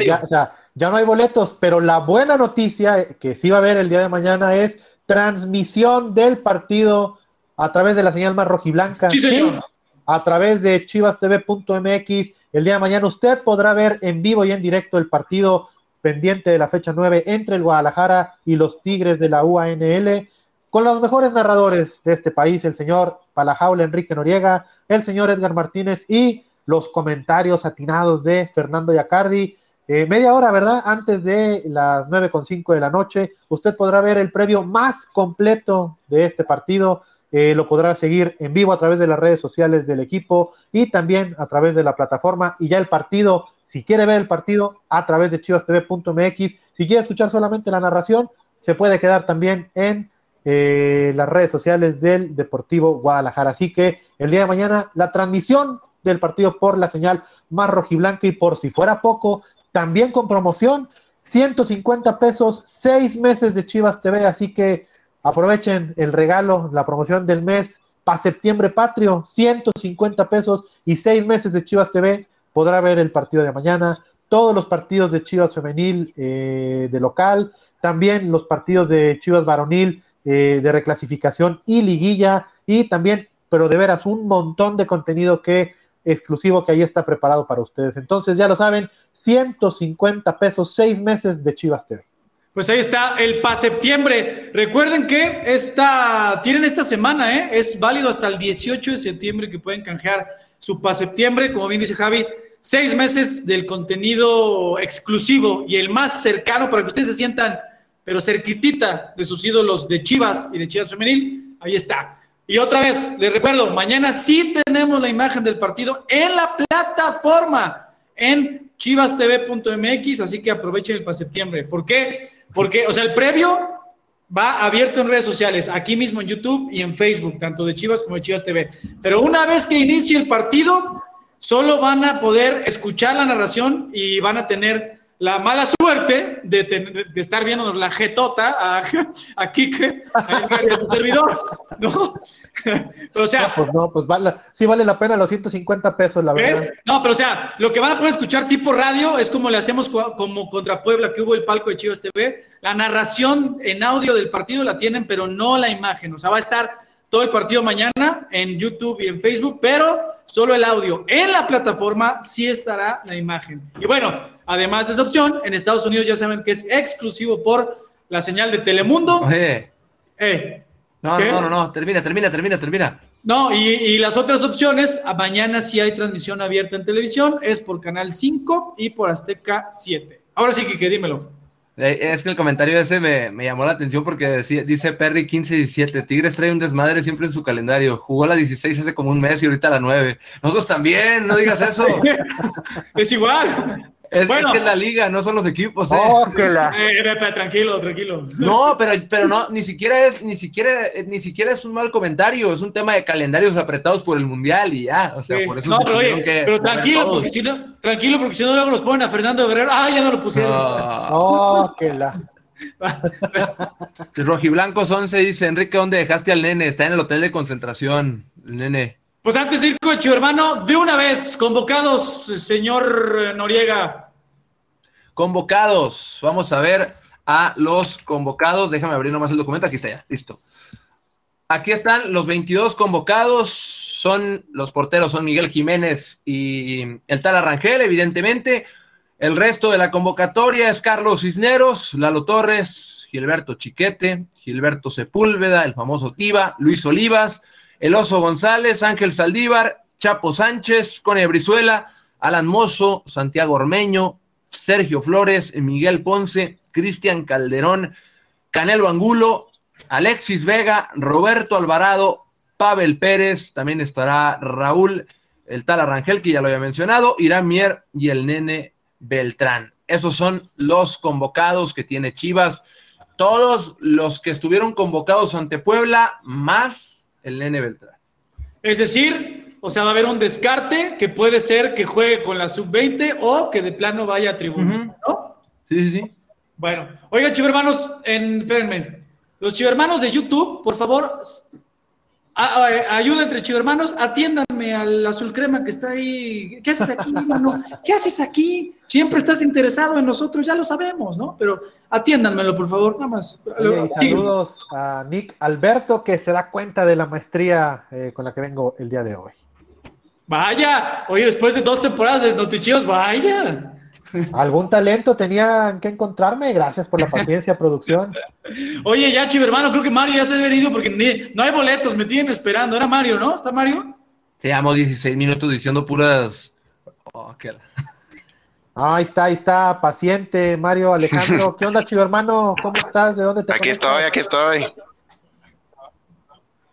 [SPEAKER 2] ya, o sea, ya no hay boletos, pero la buena noticia que sí va a haber el día de mañana es transmisión del partido a través de la señal más rojiblanca.
[SPEAKER 1] Sí, señor.
[SPEAKER 2] A través de chivastv.mx. El día de mañana usted podrá ver en vivo y en directo el partido pendiente de la fecha 9 entre el Guadalajara y los Tigres de la UANL con los mejores narradores de este país, el señor Palajaula Enrique Noriega, el señor Edgar Martínez y los comentarios atinados de Fernando Yacardi. Eh, media hora, ¿verdad? Antes de las 9.5 de la noche, usted podrá ver el previo más completo de este partido. Eh, lo podrá seguir en vivo a través de las redes sociales del equipo y también a través de la plataforma. Y ya el partido, si quiere ver el partido, a través de chivastv.mx. Si quiere escuchar solamente la narración, se puede quedar también en eh, las redes sociales del Deportivo Guadalajara. Así que el día de mañana la transmisión del partido por la señal más rojiblanca y por si fuera poco, también con promoción, 150 pesos, seis meses de Chivas TV, así que aprovechen el regalo, la promoción del mes para septiembre patrio, 150 pesos y seis meses de Chivas TV, podrá ver el partido de mañana, todos los partidos de Chivas femenil eh, de local, también los partidos de Chivas varonil eh, de reclasificación y liguilla, y también, pero de veras, un montón de contenido que exclusivo que ahí está preparado para ustedes. Entonces, ya lo saben, 150 pesos, seis meses de Chivas TV.
[SPEAKER 1] Pues ahí está el pa septiembre. Recuerden que esta, tienen esta semana, ¿eh? es válido hasta el 18 de septiembre que pueden canjear su pa septiembre, como bien dice Javi, seis meses del contenido exclusivo y el más cercano para que ustedes se sientan, pero cerquitita de sus ídolos de Chivas y de Chivas Femenil. Ahí está. Y otra vez, les recuerdo, mañana sí tenemos la imagen del partido en la plataforma, en chivastv.mx, así que aprovechen el para septiembre. ¿Por qué? Porque, o sea, el previo va abierto en redes sociales, aquí mismo en YouTube y en Facebook, tanto de Chivas como de Chivas TV. Pero una vez que inicie el partido, solo van a poder escuchar la narración y van a tener la mala suerte de, estar viendo la jetota a, a Kike, a su servidor, ¿no?
[SPEAKER 2] o sea, no, pues no, pues vale, sí vale la pena los 150 pesos, la verdad.
[SPEAKER 1] No, pero o sea, lo que van a poder escuchar tipo radio es como le hacemos como contra Puebla, que hubo el palco de Chivas TV. La narración en audio del partido la tienen, pero no la imagen. O sea, va a estar todo el partido mañana en YouTube y en Facebook, pero solo el audio. En la plataforma sí estará la imagen. Y bueno, Además de esa opción, en Estados Unidos ya saben que es exclusivo por la señal de Telemundo.
[SPEAKER 3] Eh, no, no, no, no, termina, termina, termina, termina.
[SPEAKER 1] No, y, las otras opciones, mañana sí hay transmisión abierta en televisión, es por Canal 5 y por Azteca 7. Ahora sí, que dímelo.
[SPEAKER 3] Eh, es que el comentario ese me, llamó la atención porque decía, dice Perry 15-17, Tigres trae un desmadre siempre en su calendario, jugó la 16 hace como un mes y ahorita la 9. Nosotros también, no digas eso.
[SPEAKER 1] es igual.
[SPEAKER 3] Es, bueno, que es la liga, no son los equipos.
[SPEAKER 1] ¿eh? Oh, eh, tranquilo, tranquilo.
[SPEAKER 3] No, pero, pero no, ni siquiera es, ni siquiera, eh, ni siquiera es un mal comentario, es un tema de calendarios apretados por el mundial y ya. O sea, por eso
[SPEAKER 1] no, pero, pero tranquilo, porque si no, tranquilo, porque si no luego los ponen a Fernando Guerrero. Ah, ya no lo pusieron.
[SPEAKER 2] Oh, que la.
[SPEAKER 3] Rojiblancos 11 dice Enrique, ¿dónde dejaste al nene? Está en el hotel de concentración, el nene.
[SPEAKER 1] Pues antes de ir con el hermano, de una vez, convocados, señor Noriega.
[SPEAKER 3] Convocados, vamos a ver a los convocados. Déjame abrir nomás el documento, aquí está ya, listo. Aquí están los 22 convocados. Son los porteros, son Miguel Jiménez y el tal Arrangel, evidentemente. El resto de la convocatoria es Carlos Cisneros, Lalo Torres, Gilberto Chiquete, Gilberto Sepúlveda, el famoso Tiva, Luis Olivas, El Oso González, Ángel Saldívar, Chapo Sánchez, Cone Brizuela, Alan Mozo, Santiago Ormeño, Sergio Flores, Miguel Ponce, Cristian Calderón, Canelo Angulo, Alexis Vega, Roberto Alvarado, Pavel Pérez, también estará Raúl, el tal Arrangel, que ya lo había mencionado, Irán Mier y el nene Beltrán. Esos son los convocados que tiene Chivas. Todos los que estuvieron convocados ante Puebla, más el nene Beltrán.
[SPEAKER 1] Es decir, o sea, va a haber un descarte que puede ser que juegue con la sub-20 o que de plano vaya a tribuna, ¿no?
[SPEAKER 3] Sí, sí, sí.
[SPEAKER 1] Bueno, oigan, chivermanos, en, espérenme. Los chivermanos de YouTube, por favor, ayuda entre chivermanos, atiéndanme al azul crema que está ahí. ¿Qué haces aquí, mano? ¿Qué haces aquí? Siempre estás interesado en nosotros, ya lo sabemos, ¿no? Pero atiéndanmelo, por favor, nada más.
[SPEAKER 2] saludos a Nick Alberto, que se da cuenta de la maestría eh, con la que vengo el día de hoy.
[SPEAKER 1] Vaya, oye, después de dos temporadas de Notichivos, vaya.
[SPEAKER 2] Algún talento tenían que encontrarme. Gracias por la paciencia, producción.
[SPEAKER 1] Oye, ya, chivo hermano, creo que Mario ya se ha venido porque no hay boletos, me tienen esperando. Era Mario, ¿no? ¿Está Mario?
[SPEAKER 3] Llevamos 16 minutos diciendo puras.
[SPEAKER 2] Oh, ahí está, ahí está, paciente, Mario Alejandro. ¿Qué onda, chivo hermano? ¿Cómo estás? ¿De dónde te
[SPEAKER 6] Aquí estoy, aquí estoy.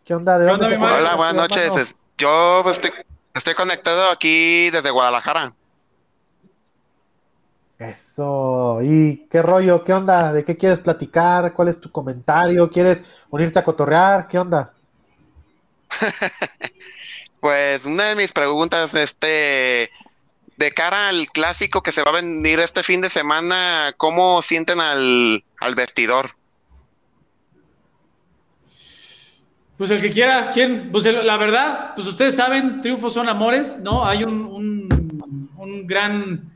[SPEAKER 2] ¿Qué onda? ¿De dónde te
[SPEAKER 6] Hola, buenas noches. Yo pues, estoy, estoy conectado aquí desde Guadalajara.
[SPEAKER 2] Eso. ¿Y qué rollo? ¿Qué onda? ¿De qué quieres platicar? ¿Cuál es tu comentario? ¿Quieres unirte a cotorrear? ¿Qué onda?
[SPEAKER 6] pues una de mis preguntas, este, de cara al clásico que se va a venir este fin de semana, ¿cómo sienten al, vestidor?
[SPEAKER 1] Pues el que quiera, ¿quién? Pues la verdad, pues ustedes saben, triunfos son amores, ¿no? Hay un, un, un gran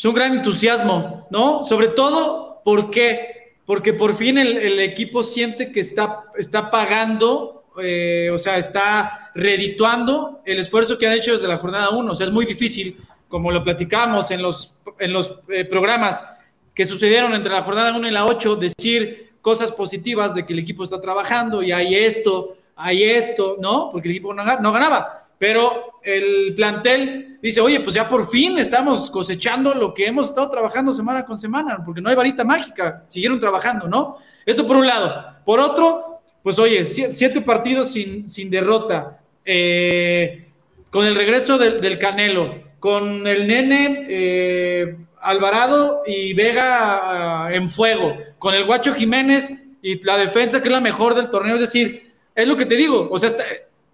[SPEAKER 1] es un gran entusiasmo, ¿no? Sobre todo, ¿por qué? Porque por fin el, equipo siente que está, está pagando, eh, o sea, está redituando el esfuerzo que han hecho desde la jornada 1. O sea, es muy difícil, como lo platicamos en los, en los eh, programas que sucedieron entre la jornada 1 y la 8, decir cosas positivas de que el equipo está trabajando y hay esto, hay esto, ¿no? Porque el equipo no ganaba pero el plantel dice, oye, pues ya por fin estamos cosechando lo que hemos estado trabajando semana con semana, porque no hay varita mágica, siguieron trabajando, ¿no? Eso por un lado. Por otro, pues oye, siete partidos sin, sin derrota, eh, con el regreso del, Canelo, con el nene eh, Alvarado y Vega ah, en fuego, con el Guacho Jiménez y la defensa que es la mejor del torneo, es decir, es lo que te digo, o sea,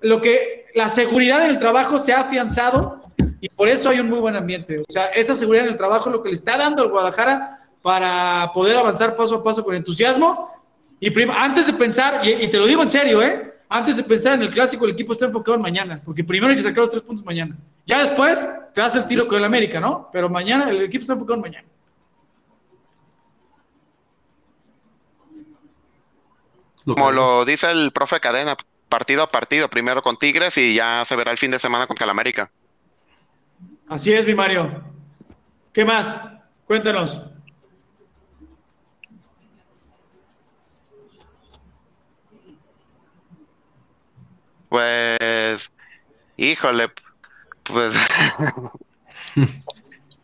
[SPEAKER 1] lo que la seguridad en el trabajo se ha afianzado y por eso hay un muy buen ambiente. O sea, esa seguridad en el trabajo es lo que le está dando al Guadalajara para poder avanzar paso a paso con entusiasmo. Y antes de pensar, y, te lo digo en serio, ¿eh? Antes de pensar en el clásico, el equipo está enfocado en mañana, porque primero hay que sacar los tres puntos mañana. Ya después te das el tiro con el América, ¿no? Pero mañana el equipo está enfocado en mañana.
[SPEAKER 6] Como lo dice el profe Cadena, partido a partido, primero con Tigres y ya se verá el fin de semana con Calamérica.
[SPEAKER 1] Así es, mi Mario. ¿Qué más? Cuéntanos.
[SPEAKER 6] Pues, híjole, pues,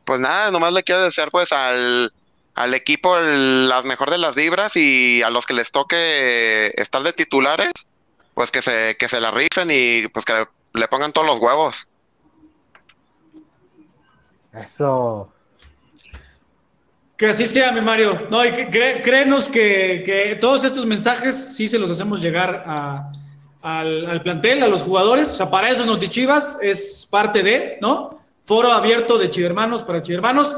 [SPEAKER 6] pues nada, nomás le quiero desear pues al, al equipo las mejor de las vibras y a los que les toque estar de titulares, pues que se, que se la rifen y pues que le pongan todos los huevos.
[SPEAKER 2] Eso.
[SPEAKER 1] Que así sea, mi Mario. No, y créenos que, todos estos mensajes sí se los hacemos llegar al, plantel, a los jugadores. O sea, para eso Notichivas es parte de, ¿no? Foro abierto de Chivermanos para Chivermanos.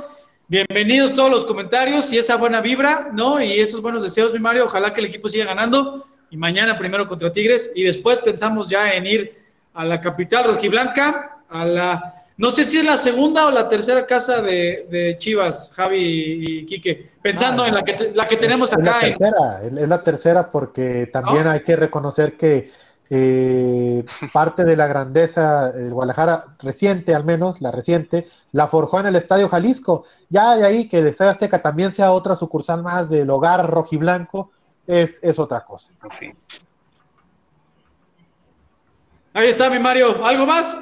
[SPEAKER 1] Bienvenidos todos los comentarios y esa buena vibra, ¿no? Y esos buenos deseos, mi Mario. Ojalá que el equipo siga ganando y mañana primero contra Tigres y después pensamos ya en ir a la capital rojiblanca, a la No sé si es la segunda o la tercera casa de, Chivas, Javi y Quique, pensando ah, en la que, la que tenemos
[SPEAKER 2] acá.
[SPEAKER 1] Es
[SPEAKER 2] la tercera, es la tercera porque también hay que reconocer que eh, parte de la grandeza del Guadalajara reciente, al menos la reciente, la forjó en el Estadio Jalisco. Ya de ahí que el Estadio Azteca también sea otra sucursal más del hogar rojiblanco, es, es otra cosa.
[SPEAKER 1] Ahí está mi Mario. ¿Algo más?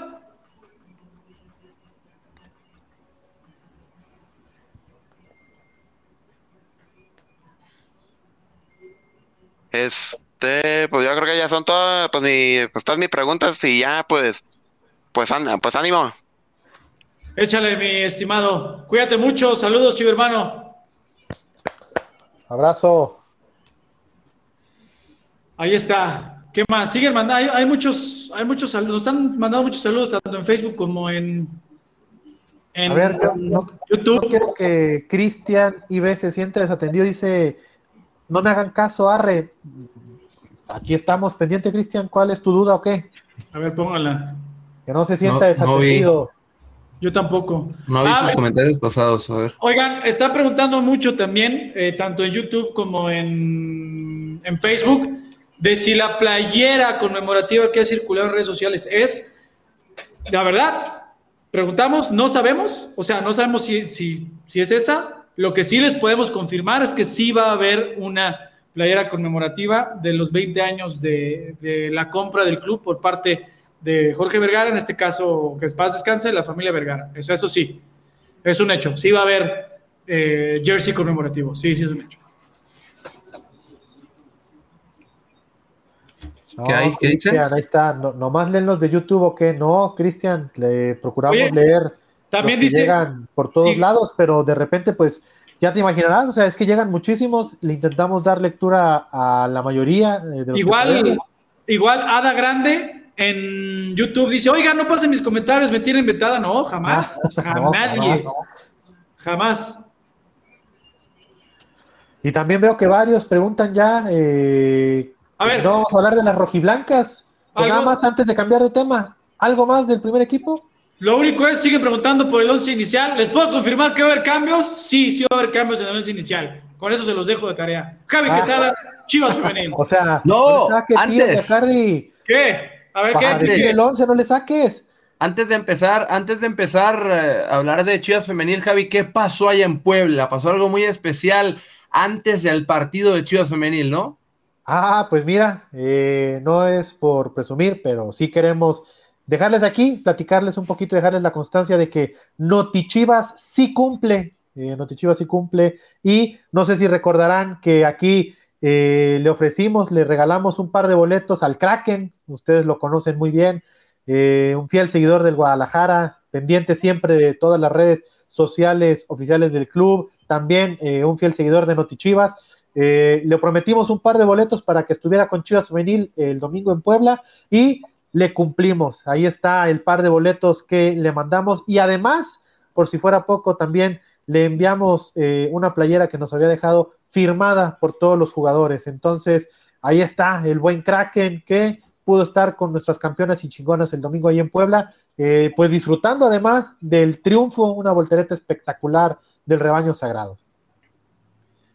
[SPEAKER 6] Este, pues yo creo que ya son todas, pues mi, pues todas mis preguntas y ya, pues, pues, pues ánimo.
[SPEAKER 1] Échale, mi estimado. Cuídate mucho. Saludos, chivo hermano.
[SPEAKER 2] Abrazo.
[SPEAKER 1] Ahí está. ¿Qué más? Siguen mandando. Hay, muchos, hay muchos saludos. están mandando muchos saludos tanto en Facebook como en,
[SPEAKER 2] en A ver, yo, YouTube. quiero que Cristian IB se siente desatendido. Dice no me hagan caso, Arre. Aquí estamos pendiente, Cristian. ¿Cuál es tu duda o qué?
[SPEAKER 1] A ver, póngala.
[SPEAKER 2] Que no se sienta desatendido.
[SPEAKER 1] Yo tampoco.
[SPEAKER 3] No he visto los ah, comentarios pasados, a ver.
[SPEAKER 1] Oigan, está preguntando mucho también, eh, tanto en YouTube como en, en Facebook, de si la playera conmemorativa que ha circulado en redes sociales es, la verdad, preguntamos, no sabemos, o sea, no sabemos si, si, si es esa, lo que sí les podemos confirmar es que sí va a haber una playera conmemorativa de los 20 años de, la compra del club por parte de Jorge Vergara, en este caso, que es paz descanse, la familia Vergara. Eso, eso sí, es un hecho. Sí va a haber eh, jersey conmemorativo. Sí, sí es un hecho.
[SPEAKER 2] ¿Qué hay? ¿Qué Cristian, ahí está. No, nomás leen los de YouTube o qué. No, Cristian, le procuramos leer
[SPEAKER 1] también dice,
[SPEAKER 2] llegan por todos lados, pero de repente, pues ya te imaginarás, o sea, es que llegan muchísimos, le intentamos dar lectura a la mayoría.
[SPEAKER 1] Eh, de igual, igual Ada Grande en YouTube dice, oiga, no pasen mis comentarios, me tienen vetada. No, jamás, jamás, nadie, jamás.
[SPEAKER 2] Y también veo que varios preguntan ya, eh, a ver, no vamos a hablar de las rojiblancas. Nada más antes de cambiar de tema, ¿algo más del primer equipo?
[SPEAKER 1] Lo único es, siguen preguntando por el once inicial. ¿Les puedo confirmar que va a haber cambios? Sí, sí va a haber cambios en el once inicial. Con eso se los dejo de tarea. Javi ah. Quesada, Chivas Femenino.
[SPEAKER 2] O sea,
[SPEAKER 3] no, antes.
[SPEAKER 1] ¿Qué? A ver,
[SPEAKER 2] ¿qué? decir el once, no le saques.
[SPEAKER 3] Antes de empezar, antes de empezar eh, a hablar de Chivas Femenil, Javi, ¿qué pasó allá en Puebla? Pasó algo muy especial antes del partido de Chivas Femenil, ¿no?
[SPEAKER 2] Ah, pues mira, eh, no es por presumir, pero sí queremos dejarles aquí, platicarles un poquito, dejarles la constancia de que Notichivas sí cumple, eh, Notichivas sí cumple, y no sé si recordarán que aquí eh, le ofrecimos, le regalamos un par de boletos al Kraken, ustedes lo conocen muy bien, eh, un fiel seguidor del Guadalajara, pendiente siempre de todas las redes sociales oficiales del club, también eh, un fiel seguidor de Notichivas. Le prometimos un par de boletos para que estuviera con Chivas Juvenil el domingo en Puebla y le cumplimos. Ahí está el par de boletos que le mandamos y además, por si fuera poco, también le enviamos eh, una playera que nos había dejado firmada por todos los jugadores. Entonces, ahí está el buen Kraken que pudo estar con nuestras campeonas y chingonas el domingo ahí en Puebla, eh, pues disfrutando además del triunfo, una voltereta espectacular del rebaño sagrado.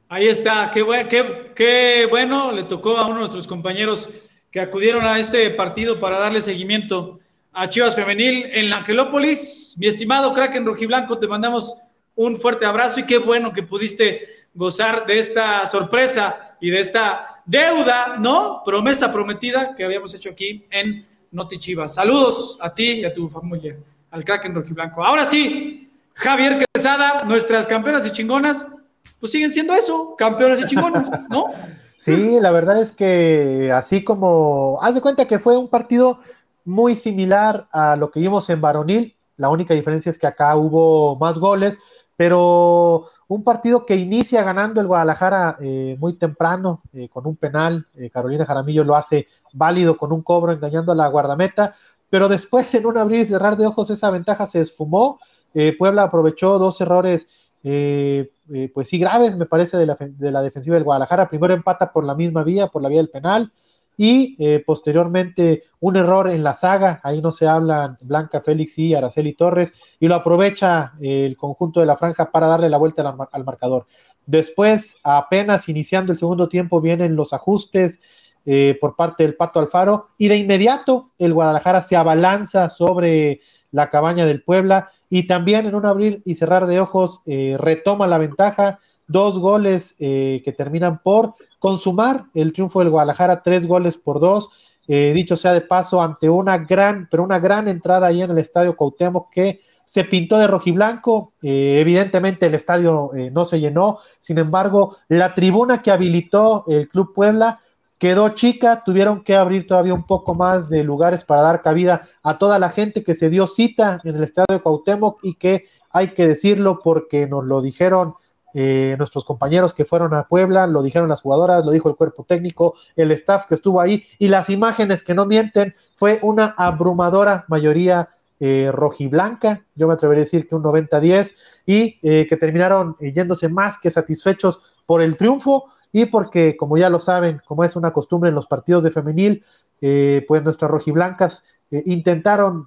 [SPEAKER 1] Ahí está, qué, qué, qué bueno, le tocó a uno de nuestros compañeros que acudieron a este partido para darle seguimiento a Chivas Femenil en la Angelópolis. Mi estimado Kraken Rojiblanco, te mandamos un fuerte abrazo y qué bueno que pudiste gozar de esta sorpresa y de esta deuda, ¿no? Promesa prometida que habíamos hecho aquí en Noti Chivas. Saludos a ti y a tu familia, al Kraken Rojiblanco. Ahora sí, Javier Quesada, nuestras campeonas y chingonas, pues siguen siendo eso, campeonas y chingonas, ¿no?
[SPEAKER 2] Sí, la verdad es que así como, haz de cuenta que fue un partido muy similar a lo que vimos en varonil, la única diferencia es que acá hubo más goles, pero un partido que inicia ganando el Guadalajara eh, muy temprano eh, con un penal, eh, Carolina Jaramillo lo hace válido con un cobro engañando a la guardameta, pero después en un abrir y cerrar de ojos esa ventaja se esfumó, Puebla aprovechó dos errores eh, eh, pues sí, graves, me parece, de la, defensiva del Guadalajara. Primero empata por la misma vía, por la vía del penal. y eh, posteriormente un error en la saga, ahí no se hablan Blanca Félix y Araceli Torres, y lo aprovecha el conjunto de la franja para darle la vuelta al, marcador. Después, apenas iniciando el segundo tiempo, vienen los ajustes eh, por parte del Pato Alfaro, y de inmediato el Guadalajara se abalanza sobre la cabaña del Puebla, y también en un abrir y cerrar de ojos eh, retoma la ventaja, dos goles que terminan por consumar el triunfo del Guadalajara, tres goles por dos. Eh, dicho sea de paso, ante una gran, pero una gran entrada ahí en el estadio Cuauhtémoc que se pintó de rojiblanco. Eh, evidentemente el estadio eh, no se llenó, sin embargo, la tribuna que habilitó el Club Puebla quedó chica, tuvieron que abrir todavía un poco más de lugares para dar cabida a toda la gente que se dio cita en el estadio de Cuauhtémoc y que hay que decirlo porque nos lo dijeron eh, nuestros compañeros que fueron a Puebla, lo dijeron las jugadoras, lo dijo el cuerpo técnico, el staff que estuvo ahí y las imágenes que no mienten, fue una abrumadora mayoría eh, rojiblanca, yo me atrevería a decir que un 90-10 y eh, que terminaron yéndose más que satisfechos por el triunfo y porque, como ya lo saben, como es una costumbre en los partidos de femenil, pues nuestras rojiblancas intentaron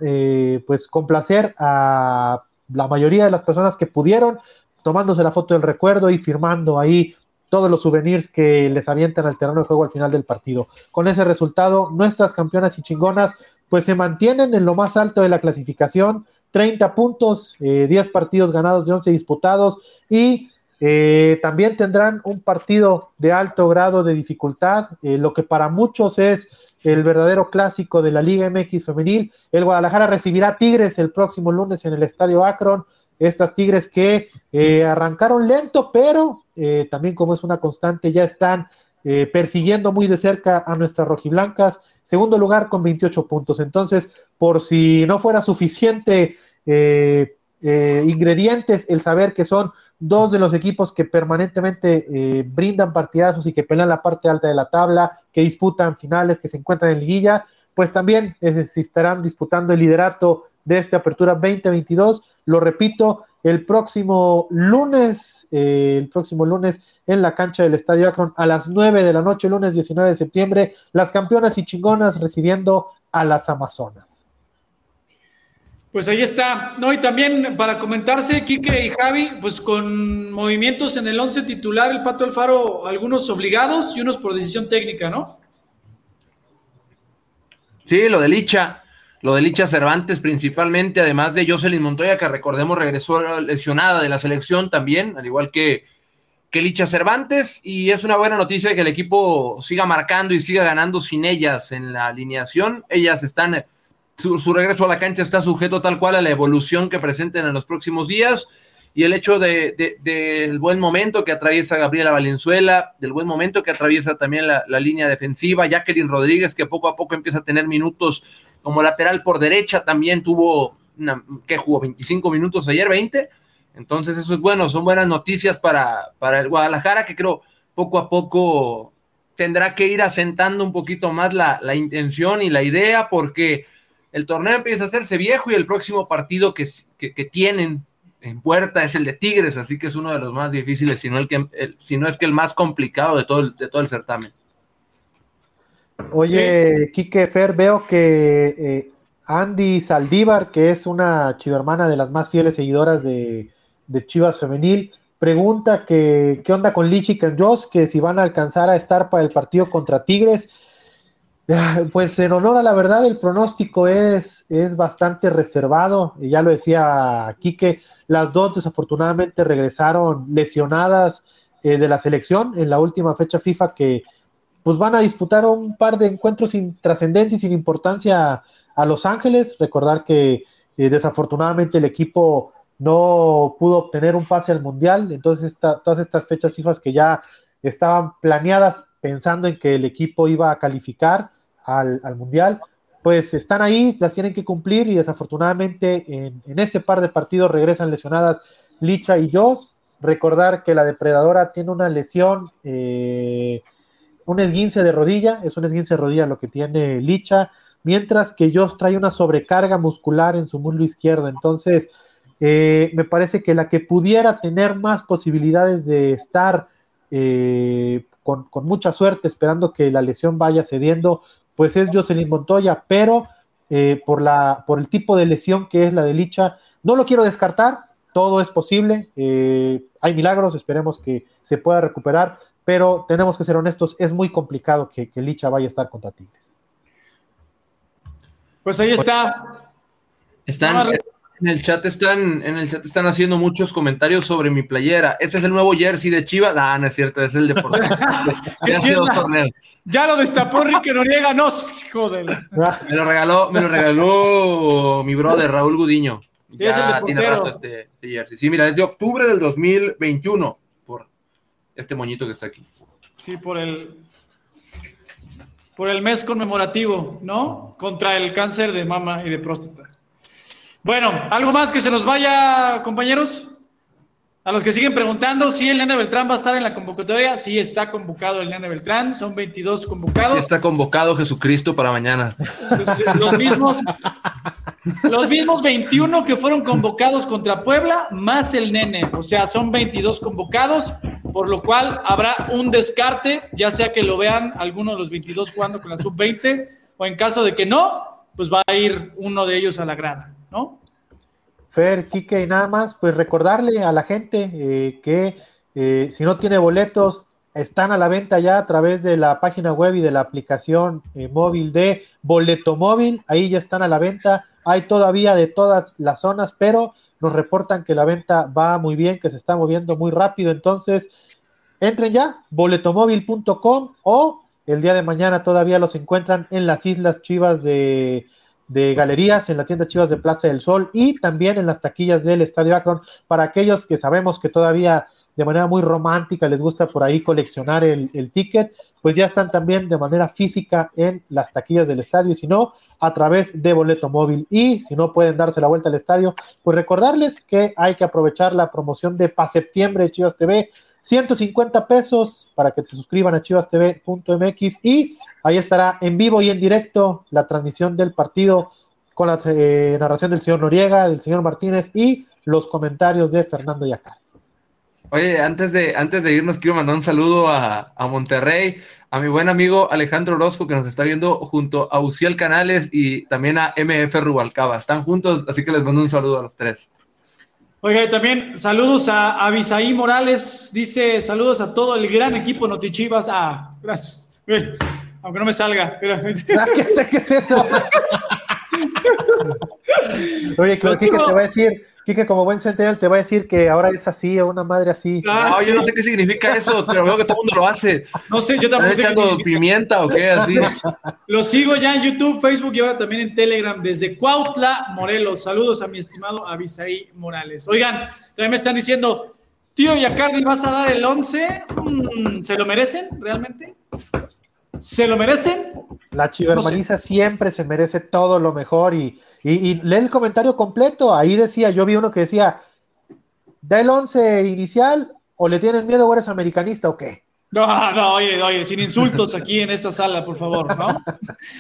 [SPEAKER 2] pues complacer a la mayoría de las personas que pudieron, tomándose la foto del recuerdo y firmando ahí todos los souvenirs que les avientan al terreno de juego al final del partido. Con ese resultado, nuestras campeonas y chingonas pues se mantienen en lo más alto de la clasificación, 30 puntos, 10 eh, partidos ganados de 11 disputados y eh, también tendrán un partido de alto grado de dificultad, eh, lo que para muchos es el verdadero clásico de la Liga MX femenil. El Guadalajara recibirá Tigres el próximo lunes en el Estadio Akron estas Tigres que eh, arrancaron lento, pero eh, también como es una constante, ya están eh, persiguiendo muy de cerca a nuestras rojiblancas. Segundo lugar con 28 puntos. Entonces, por si no fuera suficiente ingredientes, el saber que son dos de los equipos que permanentemente brindan partidazos y que pelean la parte alta de la tabla, que disputan finales, que se encuentran en liguilla, pues también se estarán disputando el liderato de esta apertura 2022 lo repito, el próximo lunes, eh, el próximo lunes en la cancha del Estadio Akron a las 9 de la noche, lunes 19 de septiembre, las campeonas y chingonas recibiendo a las Amazonas.
[SPEAKER 1] Pues ahí está. No, y también para comentarse, Quique y Javi, pues con movimientos en el 11 titular, el Pato Alfaro, algunos obligados y unos por decisión técnica, ¿no?
[SPEAKER 3] Sí, lo de Licha. Lo de Licha Cervantes principalmente, además de Jocelyn Montoya, que recordemos regresó lesionada de la selección también, al igual que, que Licha Cervantes, y es una buena noticia que el equipo siga marcando y siga ganando sin ellas en la alineación. Ellas están, su, regreso a la cancha está sujeto tal cual a la evolución que presenten en los próximos días y el hecho del de, buen momento que atraviesa Gabriela Valenzuela, del buen momento que atraviesa también la, línea defensiva, Jacqueline Rodríguez, que poco a poco empieza a tener minutos como lateral por derecha, también tuvo, una, que jugó 25 minutos ayer, 20, entonces eso es bueno, son buenas noticias para, para el Guadalajara, que creo poco a poco tendrá que ir asentando un poquito más la, la intención y la idea, porque el torneo empieza a hacerse viejo y el próximo partido que, que, tienen en puerta es el de Tigres, así que es uno de los más difíciles, si no, el si es que el más complicado de todo el, de todo el certamen.
[SPEAKER 2] Oye, Quique Fer, veo que eh, Andy Saldívar, que es una chivermana de las más fieles seguidoras de, Chivas Femenil, pregunta que qué onda con Lichi y Joss, que si van a alcanzar a estar para el partido contra Tigres. Pues en honor a la verdad, el pronóstico es, es bastante reservado. Ya lo decía Quique, las dos desafortunadamente regresaron lesionadas eh, de la selección en la última fecha FIFA que pues van a disputar un par de encuentros sin trascendencia y sin importancia a Los Ángeles. Recordar que eh, desafortunadamente el equipo no pudo obtener un pase al Mundial. Entonces todas estas fechas FIFA que ya estaban planeadas pensando en que el equipo iba a calificar al, Mundial, pues están ahí, las tienen que cumplir y desafortunadamente en, ese par de partidos regresan lesionadas Licha y Joss. Recordar que la depredadora tiene una lesión, eh, un esguince de rodilla, es un esguince de rodilla lo que tiene Licha, mientras que Joss trae una sobrecarga muscular en su muslo izquierdo. Entonces, eh, me parece que la que pudiera tener más posibilidades de estar eh, con, mucha suerte, esperando que la lesión vaya cediendo, pues es Jocelyn Montoya, pero eh, por, la, por el tipo de lesión que es la de Licha, no lo quiero descartar, todo es posible, eh, hay milagros, esperemos que se pueda recuperar, pero tenemos que ser honestos, es muy complicado que, que Licha vaya a estar contra Tigres.
[SPEAKER 1] Pues ahí está.
[SPEAKER 3] Están, en el chat están, en el chat están haciendo muchos comentarios sobre mi playera. Este es el nuevo jersey de Chivas. Ah, no es cierto, es el de
[SPEAKER 1] ya, lo destapó Enrique Noriega, no, joder.
[SPEAKER 3] Me lo regaló, me lo regaló mi brother Raúl Gudiño. Sí, es el de tiene rato este, este, jersey. Sí, mira, es de octubre del 2021 por este moñito que está aquí.
[SPEAKER 1] Sí, por el por el mes conmemorativo, ¿no? Contra el cáncer de mama y de próstata. Bueno, ¿algo más que se nos vaya, compañeros? A los que siguen preguntando si el Nene Beltrán va a estar en la convocatoria, sí está convocado el Nene Beltrán, son 22 convocados. Sí
[SPEAKER 3] está convocado Jesucristo para mañana.
[SPEAKER 1] Los mismos, los mismos 21 que fueron convocados contra Puebla, más el Nene, o sea, son 22 convocados, por lo cual habrá un descarte, ya sea que lo vean alguno de los 22 jugando con la sub-20, o en caso de que no, pues va a ir uno de ellos a la grada. ¿No?
[SPEAKER 2] Fer, Quique, y nada más, pues recordarle a la gente eh, que eh, si no tiene boletos, están a la venta ya a través de la página web y de la aplicación eh, móvil de Boleto Móvil. Ahí ya están a la venta. Hay todavía de todas las zonas, pero nos reportan que la venta va muy bien, que se está moviendo muy rápido. Entonces, entren ya, boletomóvil.com o el día de mañana todavía los encuentran en las Islas Chivas de de galerías en la tienda Chivas de Plaza del Sol y también en las taquillas del Estadio Akron para aquellos que sabemos que todavía de manera muy romántica les gusta por ahí coleccionar el, ticket, pues ya están también de manera física en las taquillas del estadio, si no, a través de boleto móvil. Y si no pueden darse la vuelta al estadio, pues recordarles que hay que aprovechar la promoción de Pa Septiembre de Chivas TV 150 pesos para que se suscriban a chivastv.mx y ahí estará en vivo y en directo la transmisión del partido con la eh, narración del señor Noriega, del señor Martínez y los comentarios de Fernando Yacar.
[SPEAKER 3] Oye, antes de, antes de irnos, quiero mandar un saludo a, a, Monterrey, a mi buen amigo Alejandro Orozco, que nos está viendo junto a Uciel Canales y también a MF Rubalcaba. Están juntos, así que les mando un saludo a los tres.
[SPEAKER 1] Oiga, también saludos a Abisaí Morales, dice saludos a todo el gran equipo Notichivas. Ah, gracias. Aunque no me salga.
[SPEAKER 2] Ah, ¿Qué, es eso? Oye, ¿qué te va a decir, Kike, como buen centennial, te va a decir que ahora es así, o una madre así.
[SPEAKER 3] Ah, no, yo no sé qué significa eso, pero veo que todo el mundo lo hace.
[SPEAKER 1] No sé, yo tampoco.
[SPEAKER 3] ¿Estás echando pimienta o qué? Así.
[SPEAKER 1] Lo sigo ya en YouTube, Facebook y ahora también en Telegram desde Cuautla, Morelos. Saludos a mi estimado Abisaí Morales. Oigan, también me están diciendo, tío Yacardi, ¿vas a dar el 11? Mm, ¿Se lo merecen realmente? ¿Se lo merecen?
[SPEAKER 2] La chivermaniza siempre se merece todo lo mejor y, y, lee el comentario completo. Ahí decía, yo vi uno que decía, ¿da el 11 inicial o le tienes miedo o eres americanista o qué?
[SPEAKER 1] No, no, oye, oye, sin insultos aquí en esta sala, por favor, ¿no?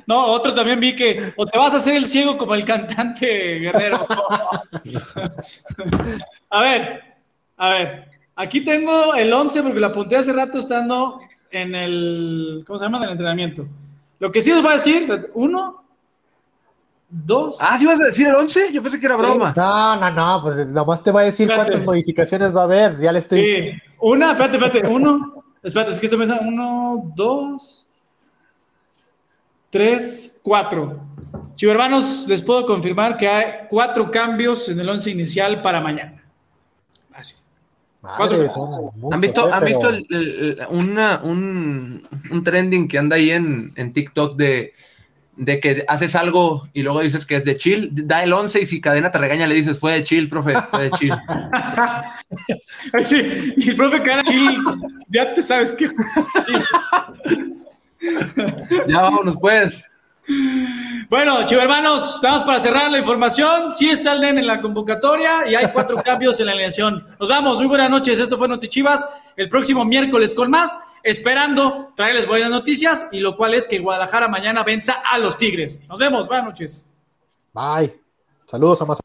[SPEAKER 1] No, otro también vi que o te vas a hacer el ciego como el cantante guerrero. a ver, a ver, aquí tengo el 11 porque lo apunté hace rato estando en el, ¿cómo se llama? En el entrenamiento. Lo que sí os voy a decir, uno, dos.
[SPEAKER 3] Ah, ¿sí vas a decir el 11? Yo pensé que era broma.
[SPEAKER 2] No, no, no, pues nomás te va a decir cuántas modificaciones va a haber. Ya le estoy.
[SPEAKER 1] Sí, una, espérate, espérate, uno, espérate, es que estoy pensando, uno, dos, tres, cuatro. Chivo hermanos, les puedo confirmar que hay cuatro cambios en el once inicial para mañana.
[SPEAKER 3] ¿Han visto, ¿han visto un, trending que anda ahí en, TikTok de, de, que haces algo y luego dices que es de chill? Da el 11 y si cadena te regaña le dices fue de chill, profe, fue de chill.
[SPEAKER 1] sí, y el profe cadena chill, ya te sabes que.
[SPEAKER 3] ya vámonos pues.
[SPEAKER 1] Bueno, chivo hermanos, estamos para cerrar la información. Sí está el NEN en la convocatoria y hay cuatro cambios en la alineación. Nos vamos, muy buenas noches. Esto fue Notichivas. El próximo miércoles con más, esperando traerles buenas noticias y lo cual es que Guadalajara mañana venza a los Tigres. Nos vemos, buenas noches.
[SPEAKER 2] Bye. Saludos a más.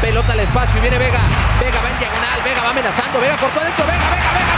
[SPEAKER 7] Pelota al espacio, viene Vega. Vega va en diagonal, Vega va amenazando, Vega por todo dentro, Vega, Vega, Vega.